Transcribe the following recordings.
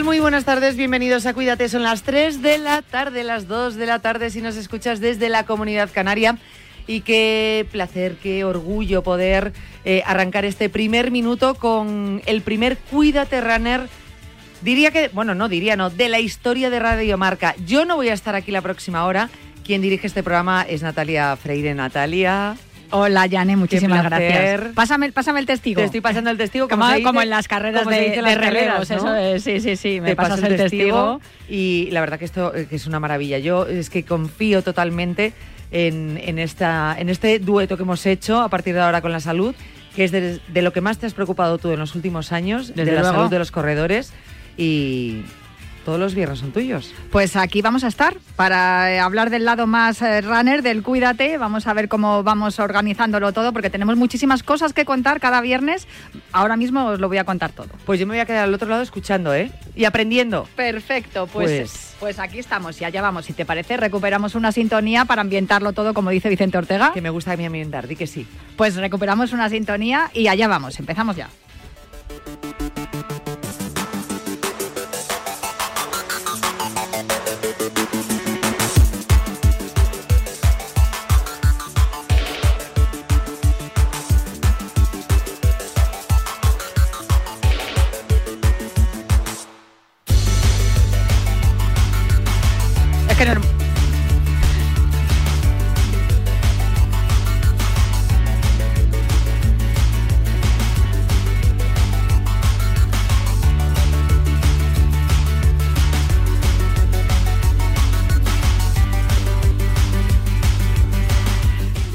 Muy buenas tardes, bienvenidos a Cuídate. Son las 3 de la tarde, las 2 de la tarde si nos escuchas desde la comunidad canaria. Y qué placer, qué orgullo poder eh, arrancar este primer minuto con el primer Cuídate Runner. Diría que, bueno, no diría, no, de la historia de Radio Marca. Yo no voy a estar aquí la próxima hora. Quien dirige este programa es Natalia Freire. Natalia. Hola, Yane, muchísimas gracias. Pásame, pásame el testigo. Te estoy pasando el testigo. Como, como, en las carreras de, de relevos, eso es, sí, sí, sí, me pasas el testigo. Y la verdad que esto eh, que es una maravilla. Yo es que confío totalmente en, en, esta, en este dueto que hemos hecho a partir de ahora con la salud, que es de, de lo que más te has preocupado tú en los últimos años, Desde de la luego. salud de los corredores. Y todos los viernes son tuyos. Pues aquí vamos a estar para eh, hablar del lado más eh, runner, del cuídate. Vamos a ver cómo vamos organizándolo todo, porque tenemos muchísimas cosas que contar cada viernes. Ahora mismo os lo voy a contar todo. Pues yo me voy a quedar al otro lado escuchando, ¿eh? Y aprendiendo. Perfecto, pues, Pues- pues aquí estamos y allá vamos. Si te parece, recuperamos una sintonía para ambientarlo todo, como dice Vicente Ortega. Que me gusta a mí ambientar, di que sí. Pues recuperamos una sintonía y allá vamos. Empezamos ya.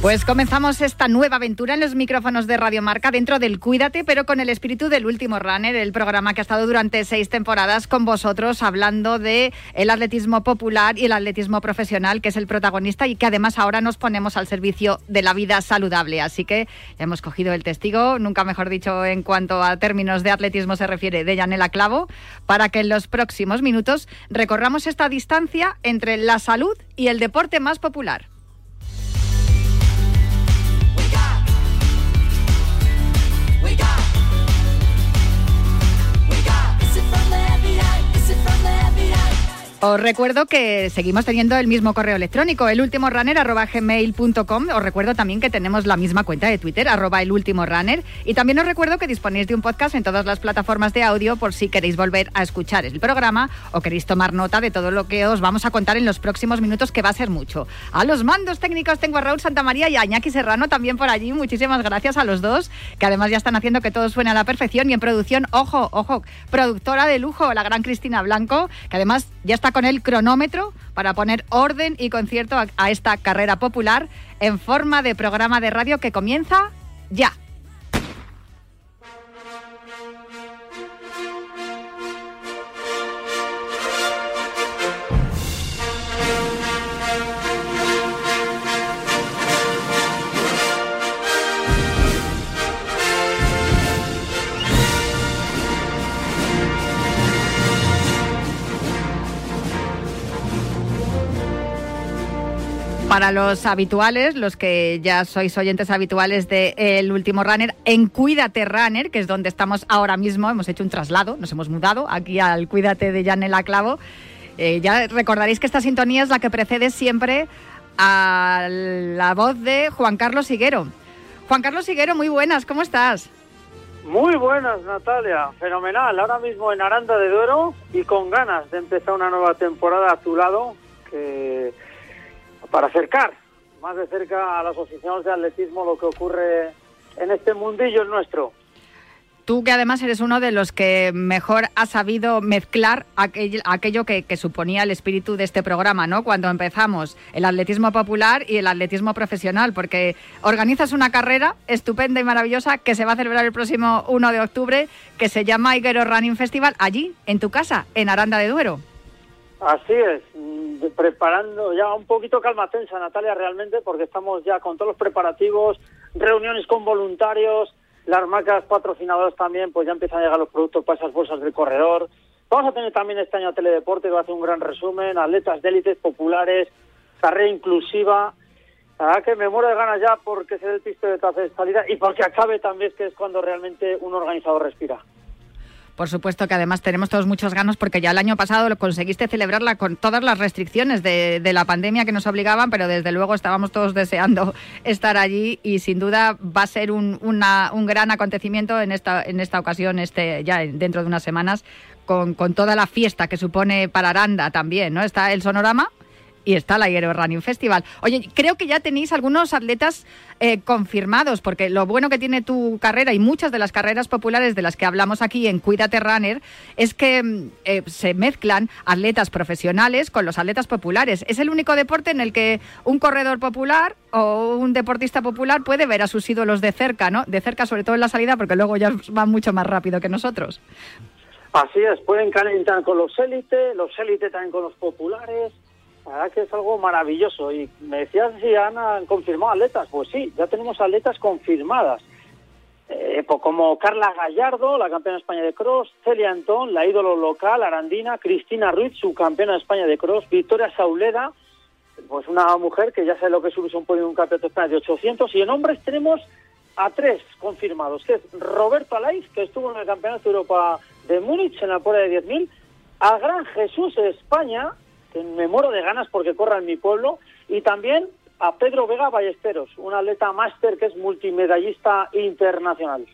Pues comenzamos esta nueva aventura en los micrófonos de Radio Marca dentro del Cuídate, pero con el espíritu del último runner, el programa que ha estado durante seis temporadas con vosotros hablando de el atletismo popular y el atletismo profesional, que es el protagonista y que además ahora nos ponemos al servicio de la vida saludable. Así que hemos cogido el testigo, nunca mejor dicho en cuanto a términos de atletismo se refiere, de Yanela Clavo, para que en los próximos minutos recorramos esta distancia entre la salud y el deporte más popular. Os recuerdo que seguimos teniendo el mismo correo electrónico, el último runner Os recuerdo también que tenemos la misma cuenta de Twitter, arroba el último runner. Y también os recuerdo que disponéis de un podcast en todas las plataformas de audio por si queréis volver a escuchar el programa o queréis tomar nota de todo lo que os vamos a contar en los próximos minutos, que va a ser mucho. A los mandos técnicos tengo a Raúl Santamaría y a Iñaki Serrano también por allí. Muchísimas gracias a los dos, que además ya están haciendo que todo suene a la perfección. Y en producción, ojo, ojo, productora de lujo, la gran Cristina Blanco, que además ya está con el cronómetro para poner orden y concierto a, esta carrera popular en forma de programa de radio que comienza ya. Para los habituales, los que ya sois oyentes habituales de El Último Runner, en Cuídate Runner, que es donde estamos ahora mismo, hemos hecho un traslado, nos hemos mudado aquí al Cuídate de Janela Clavo. Eh, ya recordaréis que esta sintonía es la que precede siempre a la voz de Juan Carlos Higuero. Juan Carlos Higuero, muy buenas, ¿cómo estás? Muy buenas, Natalia. Fenomenal. Ahora mismo en Aranda de Duero y con ganas de empezar una nueva temporada a tu lado para acercar más de cerca a los aficionados de atletismo lo que ocurre en este mundillo nuestro. Tú que además eres uno de los que mejor ha sabido mezclar aquel- aquello que, que suponía el espíritu de este programa, ¿no? Cuando empezamos el atletismo popular y el atletismo profesional, porque organizas una carrera estupenda y maravillosa que se va a celebrar el próximo 1 de octubre, que se llama Higuero Running Festival, allí, en tu casa, en Aranda de Duero. Así es, mm, preparando ya un poquito calma tensa, Natalia, realmente, porque estamos ya con todos los preparativos, reuniones con voluntarios, las marcas patrocinadoras también, pues ya empiezan a llegar los productos para esas bolsas del corredor. Vamos a tener también este año Teledeporte, que va a hacer un gran resumen, atletas de élites populares, carrera inclusiva. La verdad que me muero de ganas ya porque se dé el pisto de de salida y porque acabe también, que es cuando realmente un organizador respira. Por supuesto que además tenemos todos muchos ganos porque ya el año pasado lo conseguiste celebrarla con todas las restricciones de, la pandemia que nos obligaban, pero desde luego estábamos todos deseando estar allí y sin duda va a ser un, un gran acontecimiento en esta, en esta ocasión, este, ya dentro de unas semanas, con toda la fiesta que supone para Aranda también, ¿no? Está el sonorama y está la Aero Running Festival. Oye, creo que ya tenéis algunos atletas eh, confirmados, porque lo bueno que tiene tu carrera y muchas de las carreras populares de las que hablamos aquí en Cuídate Runner es que mm, eh, se mezclan atletas profesionales con los atletas populares. Es el único deporte en el que un corredor popular o un deportista popular puede ver a sus ídolos de cerca, ¿no? De cerca, sobre todo en la salida, porque luego ya van mucho más rápido que nosotros. Así es, pueden calentar con los élites, los élites también con los populares. La verdad que es algo maravilloso. Y me decías si han confirmado atletas. Pues sí, ya tenemos atletas confirmadas. Eh, pues como Carla Gallardo, la campeona de España de cross, Celia Antón, la ídolo local, Arandina, Cristina Ruiz, su campeona de España de cross, Victoria Sauleda, pues una mujer que ya sabe lo que es un podio un campeonato de España de 800. Y en hombres tenemos a tres confirmados, que es Roberto Alaiz, que estuvo en el Campeonato de Europa de Múnich en la prueba de 10.000, al Gran Jesús España, que me muero de ganas porque corra en mi pueblo, y también a Pedro Vega Ballesteros, un atleta máster que es multimedallista internacional.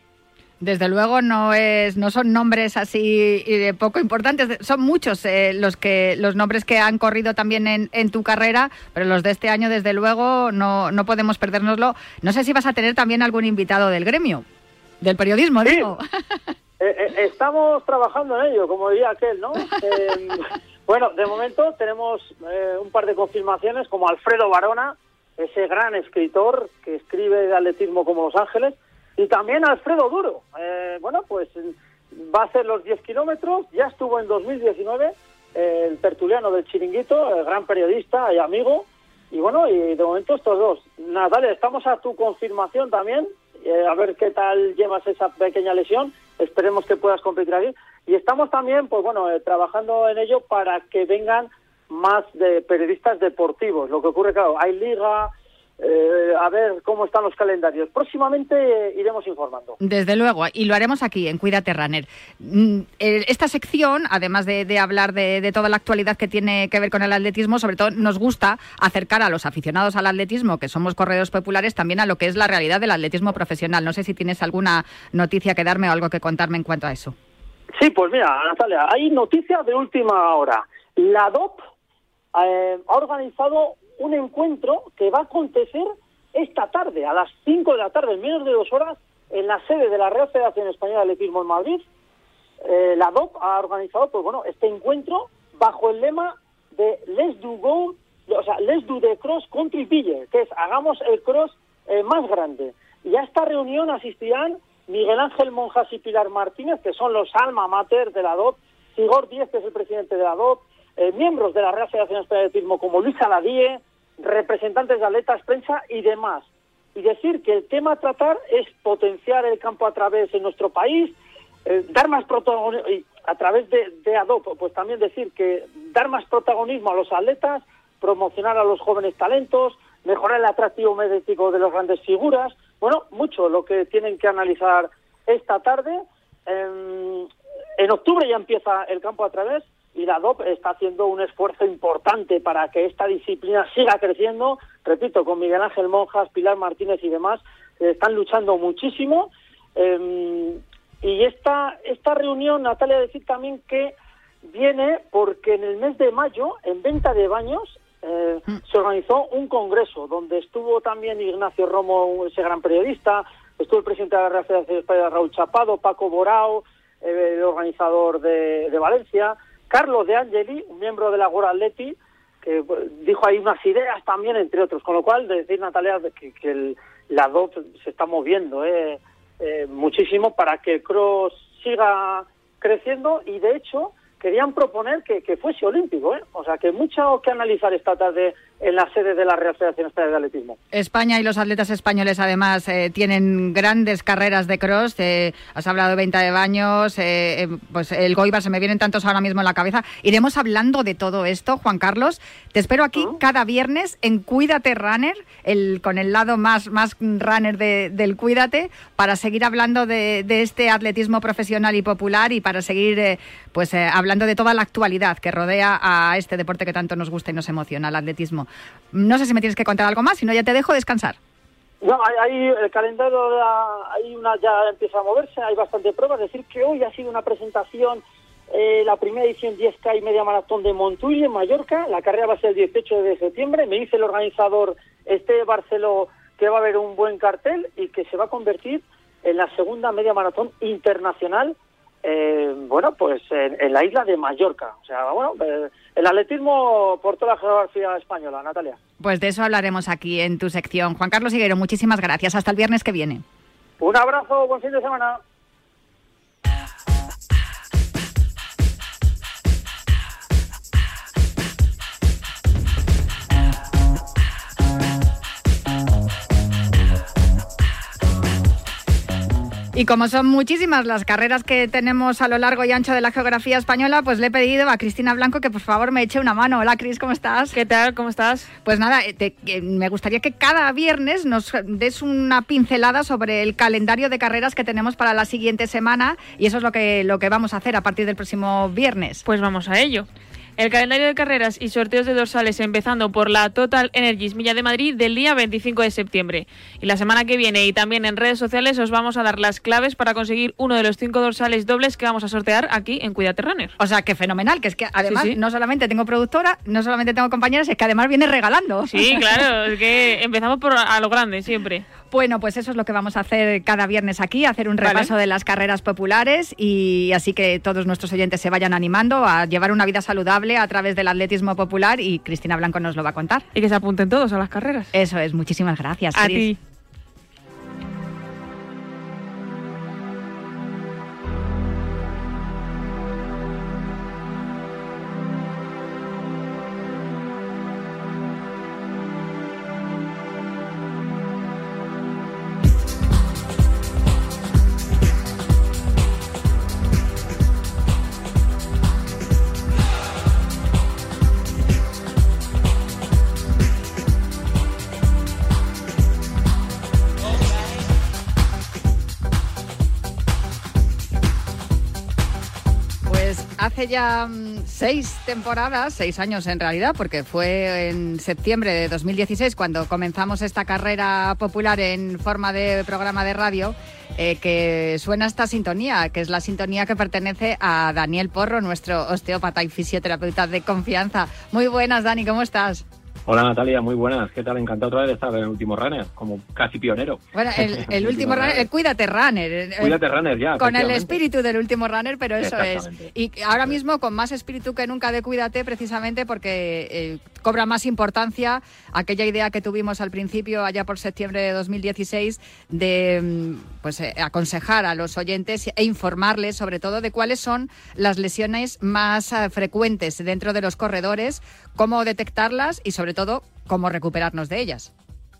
Desde luego no es, no son nombres así de poco importantes, son muchos eh, los que los nombres que han corrido también en, en, tu carrera, pero los de este año desde luego no, no podemos perdérnoslo. No sé si vas a tener también algún invitado del gremio, del periodismo, digo. Eh, eh, estamos trabajando en ello, como diría aquel, ¿no? Eh, bueno, de momento tenemos un par de confirmaciones, como Alfredo Barona, ese gran escritor que escribe de atletismo como Los Ángeles, y también Alfredo Duro. bueno, pues va a hacer los 10 kilómetros, ya estuvo en 2019, el tertuliano del Chiringuito, el gran periodista y amigo, y bueno, y de momento estos dos. Natalia, estamos a tu confirmación también, a ver qué tal llevas esa pequeña lesión esperemos que puedas competir aquí. Y estamos también, pues bueno, eh, trabajando en ello para que vengan más de periodistas deportivos. Lo que ocurre, claro, hay liga, eh, a ver cómo están los calendarios. Próximamente eh, iremos informando. Desde luego, y lo haremos aquí en Cuídate Runner. Mm, esta sección, además de, hablar de, toda la actualidad que tiene que ver con el atletismo, sobre todo nos gusta acercar a los aficionados al atletismo, que somos corredores populares, también a lo que es la realidad del atletismo profesional. No sé si tienes alguna noticia que darme o algo que contarme en cuanto a eso. Sí, pues mira, Natalia, hay noticias de última hora. La DOP eh, ha organizado un encuentro que va a acontecer esta tarde, a las 5 de la tarde, en menos de dos horas, en la sede de la Real Federación Española de Atletismo en Madrid. Eh, la DOP ha organizado pues bueno, este encuentro bajo el lema de Let's Do Go, o sea, Let's Do the Cross Country Bigger, que es hagamos el cross eh, más grande. Y a esta reunión asistirán Miguel Ángel Monjas y Pilar Martínez, que son los alma mater de la DOP, Sigor Díez, que es el presidente de la DOP, eh, miembros de la Real Federación Española de Atletismo como Luis Aladie, representantes de atletas, prensa y demás. Y decir que el tema a tratar es potenciar el campo a través de nuestro país, eh, dar más protagonismo, a través de, de pues también decir que dar más protagonismo a los atletas, promocionar a los jóvenes talentos, mejorar el atractivo mediático de las grandes figuras, bueno, mucho lo que tienen que analizar esta tarde. en octubre ya empieza el campo a través y la DOP está haciendo un esfuerzo importante para que esta disciplina siga creciendo. Repito, con Miguel Ángel Monjas, Pilar Martínez y demás, eh, están luchando muchísimo. Em, y esta, esta reunión, Natalia, decir también que viene porque en el mes de mayo, en venta de baños, eh, mm. se organizó un congreso donde estuvo también Ignacio Romo, ese gran periodista, estuvo el presidente de la Real Federación Española, Raúl Chapado, Paco Borao, eh, el organizador de, de Valencia, Carlos de Angeli, un miembro de la World Atleti, que pues, dijo ahí unas ideas también, entre otros. Con lo cual, decir, Natalia, que, que la DOT se está moviendo eh, eh, muchísimo para que el cross siga creciendo y, de hecho, querían proponer que, fuese olímpico. ¿eh? O sea, que mucho que analizar esta tarde en la sede de la Real Federación Española de Atletismo. España y los atletas españoles además eh, tienen grandes carreras de cross. Eh, has hablado de venta de baños, eh, pues el Goibar se me vienen tantos ahora mismo en la cabeza. Iremos hablando de todo esto, Juan Carlos. Te espero aquí cada viernes en Cuídate Runner, el, con el lado más, más runner del Cuídate, para seguir hablando de, este atletismo profesional y popular y para seguir pues hablando de toda la actualidad que rodea a este deporte que tanto nos gusta y nos emociona, el atletismo. No sé si me tienes que contar algo más, si no ya te dejo descansar. No, hay, el calendario hay una ya empieza a moverse, hay bastante pruebas. Decir que hoy ha sido una presentación, eh, la primera edición 10K y media maratón de Montuy en Mallorca. La carrera va a ser el 18 de septiembre. Me dice el organizador Este Barceló que va a haber un buen cartel y que se va a convertir en la segunda media maratón internacional eh, bueno, pues en, la isla de Mallorca. O sea, bueno, eh, el atletismo por toda la geografía española, Natalia. Pues de eso hablaremos aquí en tu sección. Juan Carlos Higuero, muchísimas gracias. Hasta el viernes que viene. Un abrazo, buen fin de semana. Y como son muchísimas las carreras que tenemos a lo largo y ancho de la geografía española, pues le he pedido a Cristina Blanco que por favor me eche una mano. Hola Cris, ¿cómo estás? ¿Qué tal? ¿Cómo estás? Pues nada, eh, me gustaría que cada viernes nos des una pincelada sobre el calendario de carreras que tenemos para la siguiente semana y eso es lo que, lo que vamos a hacer a partir del próximo viernes. Pues vamos a ello. El calendario de carreras y sorteos de dorsales empezando por la Total Energies Milla de Madrid del día 25 de septiembre. Y la semana que viene y también en redes sociales os vamos a dar las claves para conseguir uno de los cinco dorsales dobles que vamos a sortear aquí en Runner. O sea, que fenomenal, que es que además no solamente tengo productora, no solamente tengo compañeras, es que además viene regalando. Sí, claro, es que empezamos por a lo grande siempre. Bueno, pues eso es lo que vamos a hacer cada viernes aquí, hacer un repaso de las carreras populares y así que todos nuestros oyentes se vayan animando a llevar una vida saludable a través del atletismo popular y Cristina Blanco nos lo va a contar. Y que se apunten todos a las carreras. Eso es, muchísimas gracias. A ti. Ya mm, seis temporadas, seis años en realidad, porque fue en septiembre de 2016 cuando comenzamos esta carrera popular en forma de programa de radio, eh, que suena esta sintonía, que es la sintonía que pertenece a Daniel Porro, nuestro osteópata y fisioterapeuta de confianza. Muy buenas, Dani, ¿cómo estás? Hola Natalia, muy buenas. ¿Qué tal? Encantado otra vez de estar en el último runner, como casi pionero. Bueno, el, último runner, el Cuídate Runner. Cuídate Runner, ya. Con el espíritu del último runner, pero eso es. Y ahora mismo con más espíritu que nunca de Cuídate, precisamente porque eh, cobra más importancia aquella idea que tuvimos al principio, allá por septiembre de 2016, de mm, pues, eh, aconsejar a los oyentes e informarles sobre todo de cuáles son las lesiones más eh, frecuentes dentro de los corredores, cómo detectarlas y sobre todo cómo recuperarnos de ellas.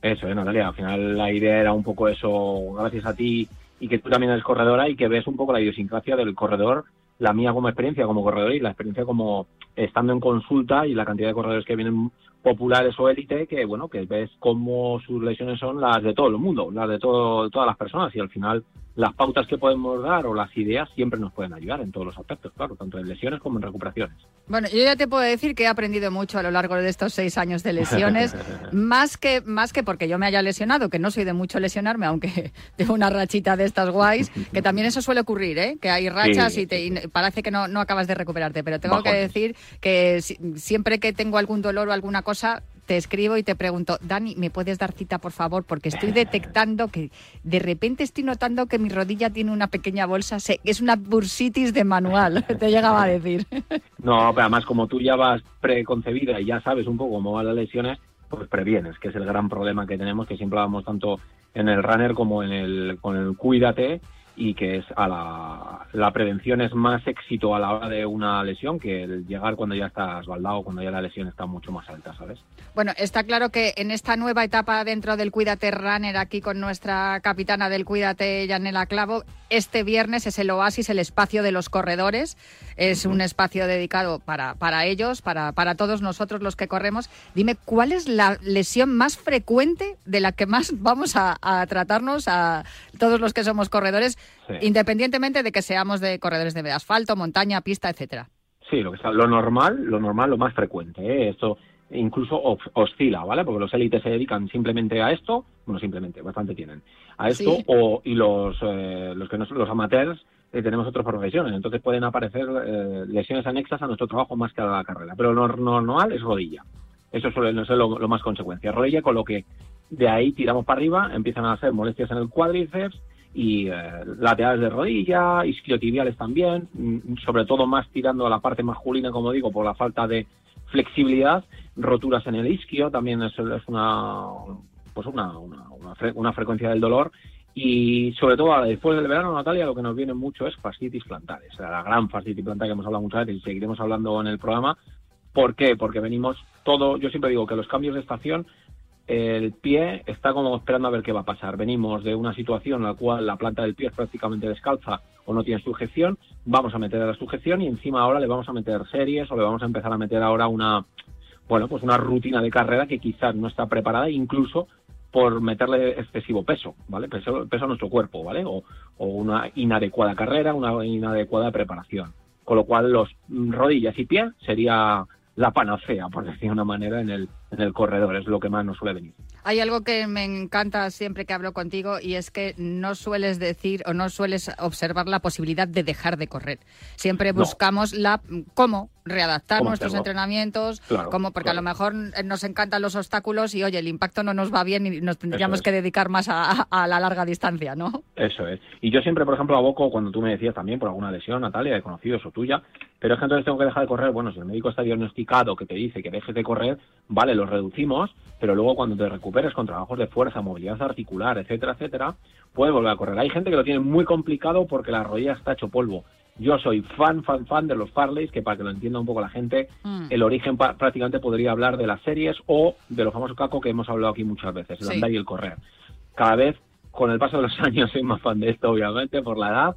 Eso, ¿eh, Natalia. Al final la idea era un poco eso, gracias a ti y que tú también eres corredora y que ves un poco la idiosincrasia del corredor, la mía como experiencia como corredor y la experiencia como estando en consulta y la cantidad de corredores que vienen populares o élite que bueno que ves cómo sus lesiones son las de todo el mundo las de todo, todas las personas. Y al final las pautas que podemos dar o las ideas siempre nos pueden ayudar en todos los aspectos, claro, tanto en lesiones como en recuperaciones. Bueno, yo ya te puedo decir que he aprendido mucho a lo largo de estos seis años de lesiones, más que más que porque yo me haya lesionado, que no soy de mucho lesionarme, aunque tengo una rachita de estas guays, que también eso suele ocurrir, ¿eh? que hay rachas y, te, parece que no, no acabas de recuperarte, pero tengo que decir que siempre que tengo algún dolor o alguna cosa, te escribo y te pregunto, Dani, ¿me puedes dar cita, por favor? Porque estoy detectando que de repente estoy notando que mi rodilla tiene una pequeña bolsa, es una bursitis de manual, te llegaba a decir. No, pero además como tú ya vas preconcebida y ya sabes un poco cómo van las lesiones, pues previenes, que es el gran problema que tenemos, que siempre hablamos tanto en el runner como en el, con el cuídate, y que es a la, la prevención es más éxito a la hora de una lesión que el llegar cuando ya estás baldado, cuando ya la lesión está mucho más alta, ¿sabes? Bueno, está claro que en esta nueva etapa dentro del Cuídate Runner, aquí con nuestra capitana del Cuídate, Yanela Clavo, este viernes es el oasis, el espacio de los corredores. Es un espacio dedicado para, para ellos, para, para todos nosotros los que corremos. Dime, ¿cuál es la lesión más frecuente de la que más vamos a, a tratarnos a todos los que somos corredores? Sí. independientemente de que seamos de corredores de asfalto, montaña, pista, etcétera. Sí, lo que sea, lo normal, lo normal, lo más frecuente. ¿eh? Esto incluso os- oscila, ¿vale? Porque los élites se dedican simplemente a esto, bueno, simplemente, bastante tienen, a esto, Sí. o, y los, eh, los que no son los amateurs eh, tenemos otras profesiones, entonces pueden aparecer eh, lesiones anexas a nuestro trabajo más que a la carrera, pero lo nor- normal es rodilla. Eso suele ser lo, lo más consecuencia. Rodilla, con lo que de ahí tiramos para arriba, empiezan a ser molestias en el cuádriceps y eh, laterales de rodilla, isquiotibiales también, mm, sobre todo más tirando a la parte masculina, como digo, por la falta de flexibilidad, roturas en el isquio, también es, es una pues una, una, una, fre- una frecuencia del dolor y sobre todo después del verano, Natalia, lo que nos viene mucho es fascitis plantares, la gran fascitis plantar que hemos hablado muchas veces y seguiremos hablando en el programa. ¿Por qué? Porque venimos todo, yo siempre digo que los cambios de estación el pie está como esperando a ver qué va a pasar. Venimos de una situación en la cual la planta del pie es prácticamente descalza o no tiene sujeción, vamos a meter la sujeción y encima ahora le vamos a meter series o le vamos a empezar a meter ahora una, bueno, pues una rutina de carrera que quizás no está preparada incluso por meterle excesivo peso, ¿vale? Peso, peso a nuestro cuerpo, ¿vale? O, o una inadecuada carrera, una inadecuada preparación. Con lo cual los rodillas y pies sería la panacea, por decir de una manera, en el, en el corredor, es lo que más nos suele venir. Hay algo que me encanta siempre que hablo contigo y es que no sueles decir o no sueles observar la posibilidad de dejar de correr. Siempre No. buscamos la cómo readaptar Cómo nuestros hacerlo. entrenamientos, Claro, cómo porque claro. a lo mejor nos encantan los obstáculos y oye, el impacto no nos va bien y nos tendríamos es. que dedicar más a, a la larga distancia, ¿no? Eso es. Y yo siempre, por ejemplo, aboco cuando tú me decías también por alguna lesión, Natalia, de conocidos o tuya, pero es que entonces tengo que dejar de correr. Bueno, si el médico está diagnosticado que te dice que dejes de correr, vale, los reducimos, pero luego cuando te recuperes con trabajos de fuerza, movilidad articular, etcétera, etcétera, puedes volver a correr. Hay gente que lo tiene muy complicado porque la rodilla está hecho polvo. Yo soy fan, fan, fan de los Farleys, que para que lo entienda un poco la gente, Mm. el origen prácticamente podría hablar de las series o de lo famoso caco que hemos hablado aquí muchas veces, el Sí. andar y el correr. Cada vez, con el paso de los años, soy más fan de esto, obviamente, por la edad.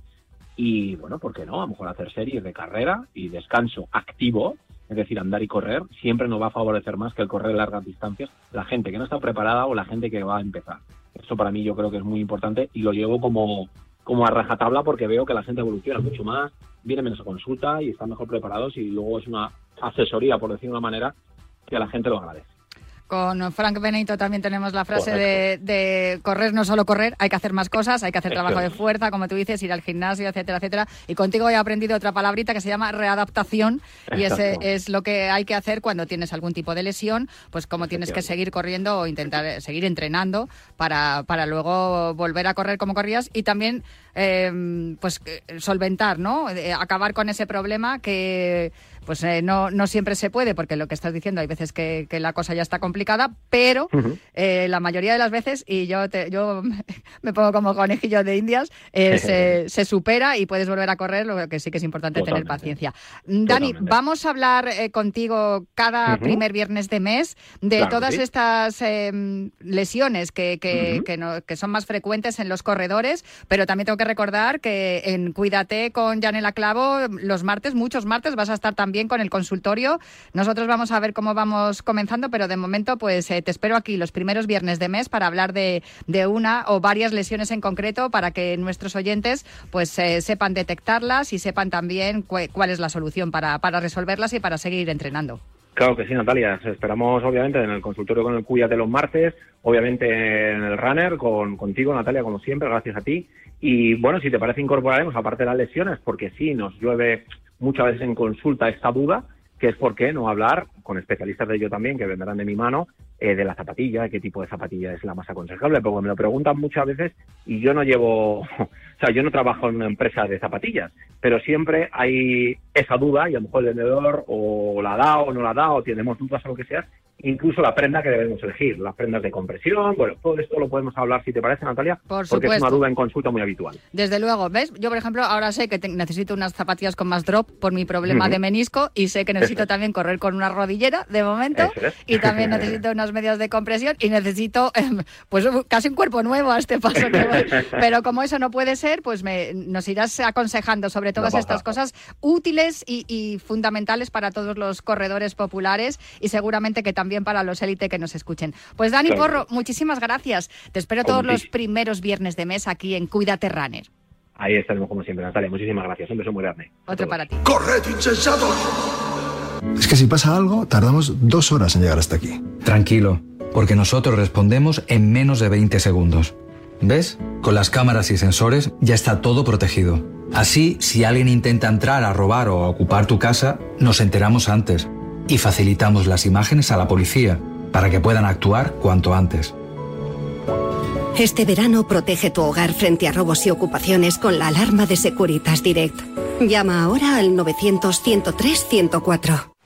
Y bueno, ¿por qué no? A lo mejor hacer series de carrera y descanso activo, es decir, andar y correr, siempre nos va a favorecer más que el correr largas distancias. La gente que no está preparada o la gente que va a empezar. Esto para mí yo creo que es muy importante y lo llevo como, como a rajatabla porque veo que la gente evoluciona mucho más, viene menos a consulta y están mejor preparados y luego es una asesoría, por decir de una manera, que a la gente lo agradece. Con Frank Benito también tenemos la frase de, de correr no solo correr, hay que hacer más cosas, hay que hacer trabajo de fuerza, como tú dices, ir al gimnasio, etcétera, etcétera. Y contigo he aprendido otra palabrita que se llama readaptación y ese es lo que hay que hacer cuando tienes algún tipo de lesión, pues como tienes que seguir corriendo o intentar eh, seguir entrenando para, para luego volver a correr como corrías y también eh, pues eh, solventar, ¿no? Eh, acabar con ese problema que pues eh, no, no siempre se puede, porque lo que estás diciendo hay veces que, que la cosa ya está complicada, pero eh, la mayoría de las veces, y yo, te- yo me pongo como conejillo de indias, eh, se, se supera y puedes volver a correr, lo que sí que es importante tener paciencia. Dani, Totalmente. vamos a hablar eh, contigo cada primer viernes de mes de Claro todas sí. estas eh, lesiones que, que, que no- que son más frecuentes en los corredores, pero también tengo que recordar que en Cuídate con Janela Clavo, los martes, muchos martes, vas a estar también con el consultorio. Nosotros vamos a ver cómo vamos comenzando, pero de momento, pues eh, te espero aquí los primeros viernes de mes para hablar de, de una o varias lesiones en concreto para que nuestros oyentes pues eh, sepan detectarlas y sepan también cu- cuál es la solución para, para resolverlas y para seguir entrenando. Claro que sí, Natalia. Os Esperamos, obviamente, en el consultorio con el Cuídate los martes, obviamente en el runner, con, contigo, Natalia, como siempre, gracias a ti. Y bueno, si te parece, incorporaremos, aparte de las lesiones, porque sí, nos llueve muchas veces en consulta esta duda, que es por qué no hablar con especialistas de ello también, que vendrán de mi mano, eh, de la zapatilla, qué tipo de zapatilla es la más aconsejable, porque me lo preguntan muchas veces y yo no llevo, o sea, yo no trabajo en una empresa de zapatillas, pero siempre hay esa duda y a lo mejor el vendedor o la da o no la da o tenemos dudas o lo que sea incluso la prenda que debemos elegir, las prendas de compresión, bueno, todo esto lo podemos hablar si te parece, Natalia, Por porque es una duda en consulta muy habitual. Desde luego, ¿ves? Yo, por ejemplo, ahora sé que te- necesito unas zapatillas con más drop por mi problema Ujú. de menisco y sé que necesito Eso es. también correr con una rodillera de momento es. y también necesito unas medias de compresión y necesito em, pues casi un cuerpo nuevo a este paso que voy. Pero como eso no puede ser, pues me, nos irás aconsejando sobre todas No estas cosas útiles y, y fundamentales para todos los corredores populares y seguramente que también para los élite que nos escuchen. Pues Dani Claro. Porro, muchísimas gracias. Te espero Con todos los primeros viernes de mes aquí en Cuídate Runner. Ahí estaremos como siempre, Natalia. Muchísimas gracias. Un beso muy grande. Otro para ti. ¡Corred, insensatos! Es que si pasa algo, tardamos dos horas en llegar hasta aquí. Tranquilo, porque nosotros respondemos en menos de 20 segundos. ¿Ves? Con las cámaras y sensores ya está todo protegido. Así, si alguien intenta entrar a robar o a ocupar tu casa, nos enteramos antes y facilitamos las imágenes a la policía para que puedan actuar cuanto antes. Este verano protege tu hogar frente a robos y ocupaciones con la alarma de Securitas Direct. Llama ahora al 900-103-104.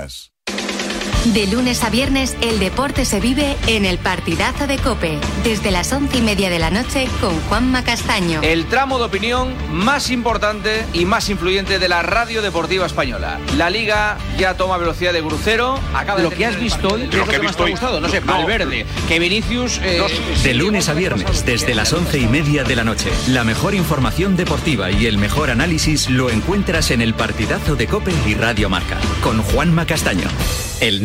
Express. De lunes a viernes, el deporte se vive en el partidazo de Cope, desde las once y media de la noche con Juanma Castaño. El tramo de opinión más importante y más influyente de la radio deportiva española. La liga ya toma velocidad de crucero. Acaba lo que has visto hoy, ¿qué es lo que, más te ha gustado? No sé, Valverde, que Vinicius... eh, De lunes a viernes, desde las once y media de la noche. La mejor información deportiva y el mejor análisis lo encuentras en el partidazo de Cope y Radio Marca. Con Juanma Castaño, el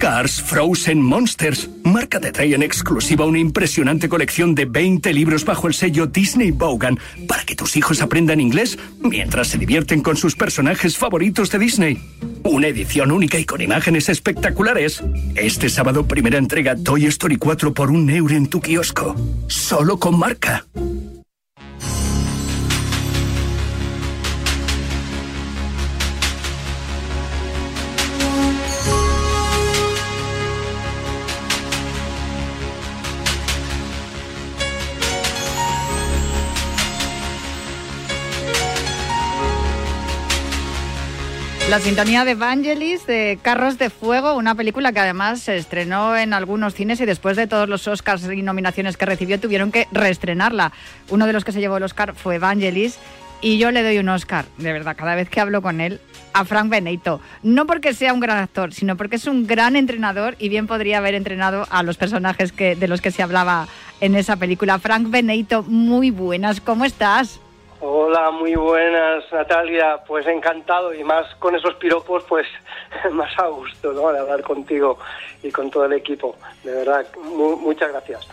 Cars Frozen Monsters. Marca te trae en exclusiva una impresionante colección de 20 libros bajo el sello Disney Bogan para que tus hijos aprendan inglés mientras se divierten con sus personajes favoritos de Disney. Una edición única y con imágenes espectaculares. Este sábado primera entrega Toy Story 4 por un euro en tu kiosco. Solo con marca. La sintonía de Vangelis de Carros de Fuego, una película que además se estrenó en algunos cines y después de todos los Oscars y nominaciones que recibió tuvieron que reestrenarla. Uno de los que se llevó el Oscar fue Vangelis y yo le doy un Oscar, de verdad, cada vez que hablo con él, a Frank Benito. No porque sea un gran actor, sino porque es un gran entrenador y bien podría haber entrenado a los personajes que, de los que se hablaba en esa película. Frank Benito, muy buenas, ¿cómo estás? Hola, muy buenas, Natalia. Pues encantado y más con esos piropos, pues más a gusto, ¿no? De hablar contigo y con todo el equipo. De verdad, mu- muchas gracias.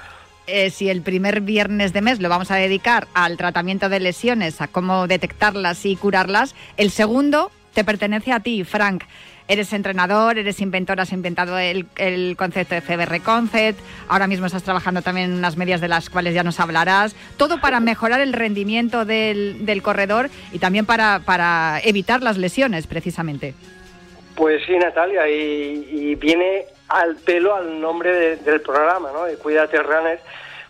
Eh, si el primer viernes de mes lo vamos a dedicar al tratamiento de lesiones, a cómo detectarlas y curarlas, el segundo te pertenece a ti, Frank. Eres entrenador, eres inventor, has inventado el, el concepto de FBR Concept, ahora mismo estás trabajando también en unas medias de las cuales ya nos hablarás, todo para mejorar el rendimiento del, del corredor y también para, para evitar las lesiones, precisamente. Pues sí, Natalia, y, viene al pelo al nombre de- del programa, ¿no? De Cuídate Runner,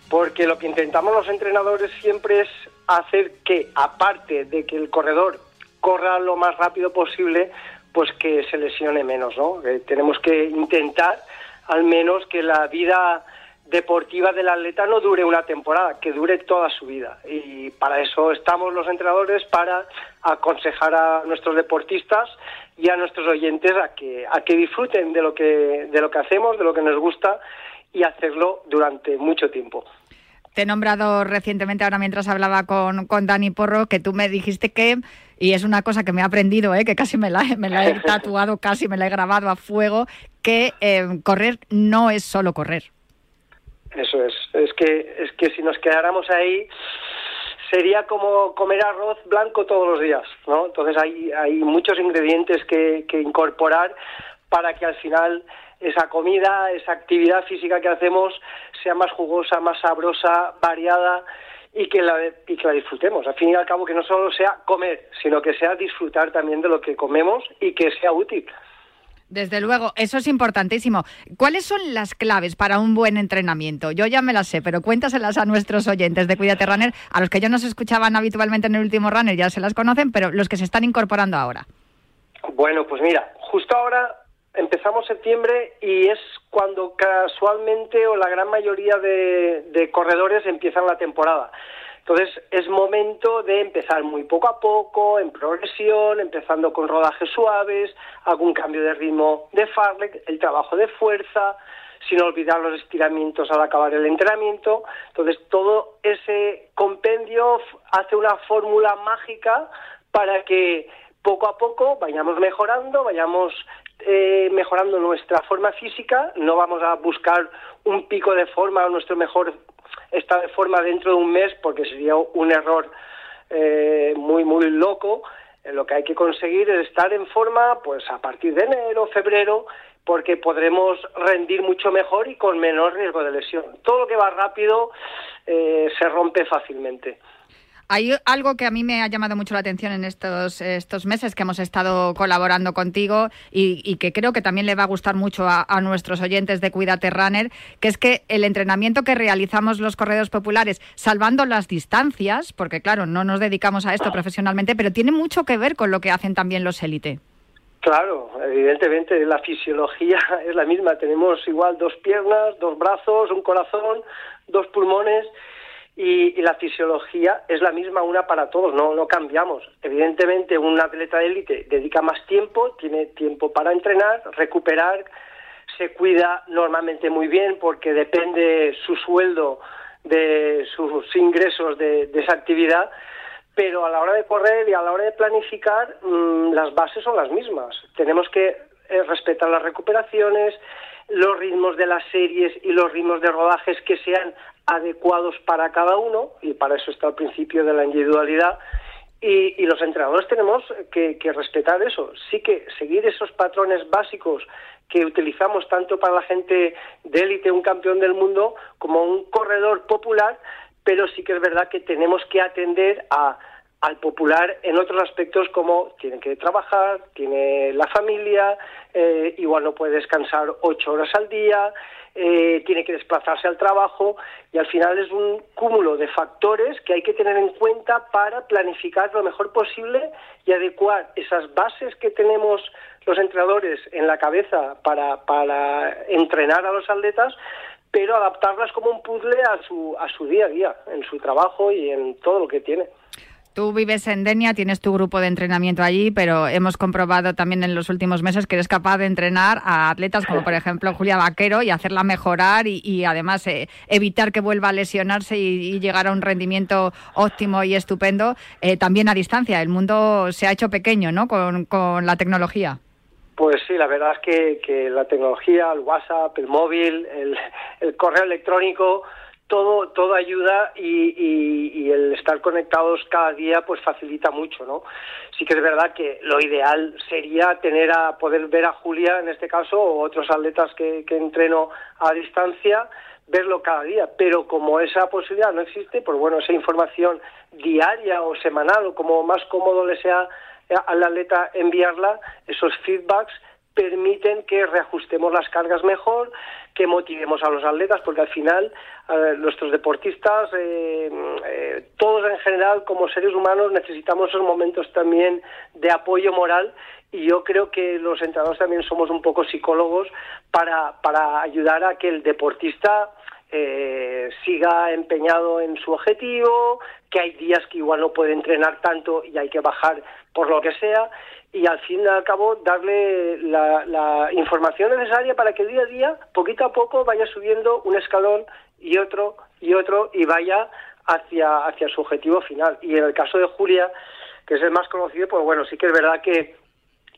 porque lo que intentamos los entrenadores siempre es hacer que, aparte de que el corredor corra lo más rápido posible, pues que se lesione menos, ¿no? Que tenemos que intentar al menos que la vida deportiva del atleta no dure una temporada, que dure toda su vida. Y para eso estamos los entrenadores, para aconsejar a nuestros deportistas y a nuestros oyentes a que, a que disfruten de lo que, de lo que hacemos, de lo que nos gusta y hacerlo durante mucho tiempo. Te he nombrado recientemente, ahora mientras hablaba con, con Dani Porro, que tú me dijiste que, y es una cosa que me he aprendido, ¿eh? que casi me la, me la he tatuado, casi me la he grabado a fuego, que eh, correr no es solo correr. Eso es, es que, es que si nos quedáramos ahí sería como comer arroz blanco todos los días, ¿no? Entonces hay, hay muchos ingredientes que, que incorporar para que al final esa comida, esa actividad física que hacemos sea más jugosa, más sabrosa, variada y que, la, y que la disfrutemos. Al fin y al cabo, que no solo sea comer, sino que sea disfrutar también de lo que comemos y que sea útil. Desde luego, eso es importantísimo. ¿Cuáles son las claves para un buen entrenamiento? Yo ya me las sé, pero cuéntaselas a nuestros oyentes de Cuídate Runner, a los que ya nos escuchaban habitualmente en el último Runner ya se las conocen, pero los que se están incorporando ahora. Bueno, pues mira, justo ahora empezamos septiembre y es cuando casualmente o la gran mayoría de, corredores empiezan la temporada. Entonces es momento de empezar muy poco a poco, en progresión, empezando con rodajes suaves, algún cambio de ritmo de farlek, el trabajo de fuerza, sin olvidar los estiramientos al acabar el entrenamiento. Entonces todo ese compendio hace una fórmula mágica para que poco a poco vayamos mejorando, vayamos eh, mejorando nuestra forma física, no vamos a buscar un pico de forma o nuestro mejor estado de forma dentro de un mes porque sería un error eh, muy muy loco. Eh, lo que hay que conseguir es estar en forma pues a partir de enero, febrero, porque podremos rendir mucho mejor y con menor riesgo de lesión. Todo lo que va rápido se rompe fácilmente. Hay algo que a mí me ha llamado mucho la atención en estos, estos meses que hemos estado colaborando contigo y, que creo que también le va a gustar mucho a, nuestros oyentes de Cuídate Runner, que es que el entrenamiento que realizamos los corredores populares, salvando las distancias, porque claro, no nos dedicamos a esto profesionalmente, pero tiene mucho que ver con lo que hacen también los élite. Claro, evidentemente la fisiología es la misma. Tenemos igual dos piernas, dos brazos, un corazón, dos pulmones y, la fisiología es la misma una para todos, no, no cambiamos. Evidentemente, un atleta de élite dedica más tiempo, tiene tiempo para entrenar, recuperar, se cuida normalmente muy bien porque depende su sueldo de sus ingresos de, esa actividad, pero a la hora de correr y a la hora de planificar, mm, las bases son las mismas. Tenemos que eh, respetar las recuperaciones, los ritmos de las series y los ritmos de rodajes que sean adecuados para cada uno, y para eso está el principio de la individualidad, y, los entrenadores tenemos que, respetar eso. Sí que seguir esos patrones básicos que utilizamos tanto para la gente de élite, un campeón del mundo, como un corredor popular, pero sí que es verdad que tenemos que atender a, al popular en otros aspectos como tiene que trabajar, tiene la familia, eh, igual no puede descansar ocho horas al día, eh, tiene que desplazarse al trabajo y al final es un cúmulo de factores que hay que tener en cuenta para planificar lo mejor posible y adecuar esas bases que tenemos los entrenadores en la cabeza para, para entrenar a los atletas pero adaptarlas como un puzzle a su, a su día a día, en su trabajo y en todo lo que tiene. Tú vives en Denia, tienes tu grupo de entrenamiento allí, pero hemos comprobado también en los últimos meses que eres capaz de entrenar a atletas como por ejemplo Julia Vaquero y hacerla mejorar y, además eh, evitar que vuelva a lesionarse y, llegar a un rendimiento óptimo y estupendo eh, también a distancia. El mundo se ha hecho pequeño, ¿no? Con, la tecnología. Pues sí, la verdad es que, la tecnología, el WhatsApp, el móvil, el correo electrónico, todo, todo ayuda y, el estar conectados cada día pues facilita mucho, ¿no? Sí que es verdad que lo ideal sería tener a poder ver a Julia en este caso o otros atletas que, que entreno a distancia verlo cada día, pero como esa posibilidad no existe, pues bueno, esa información diaria o semanal o como más cómodo le sea al atleta enviarla, esos feedbacks permiten que reajustemos las cargas mejor, que motivemos a los atletas, porque al final nuestros deportistas, eh, eh, todos en general como seres humanos necesitamos esos momentos también de apoyo moral y yo creo que los entrenadores también somos un poco psicólogos para, para ayudar a que el deportista eh, siga empeñado en su objetivo, que hay días que igual no puede entrenar tanto y hay que bajar por lo que sea, y al fin y al cabo darle la, información necesaria para que día a día, poquito a poco, vaya subiendo un escalón y otro y otro y vaya hacia, hacia su objetivo final. Y en el caso de Julia, que es el más conocido, pues bueno, sí que es verdad que,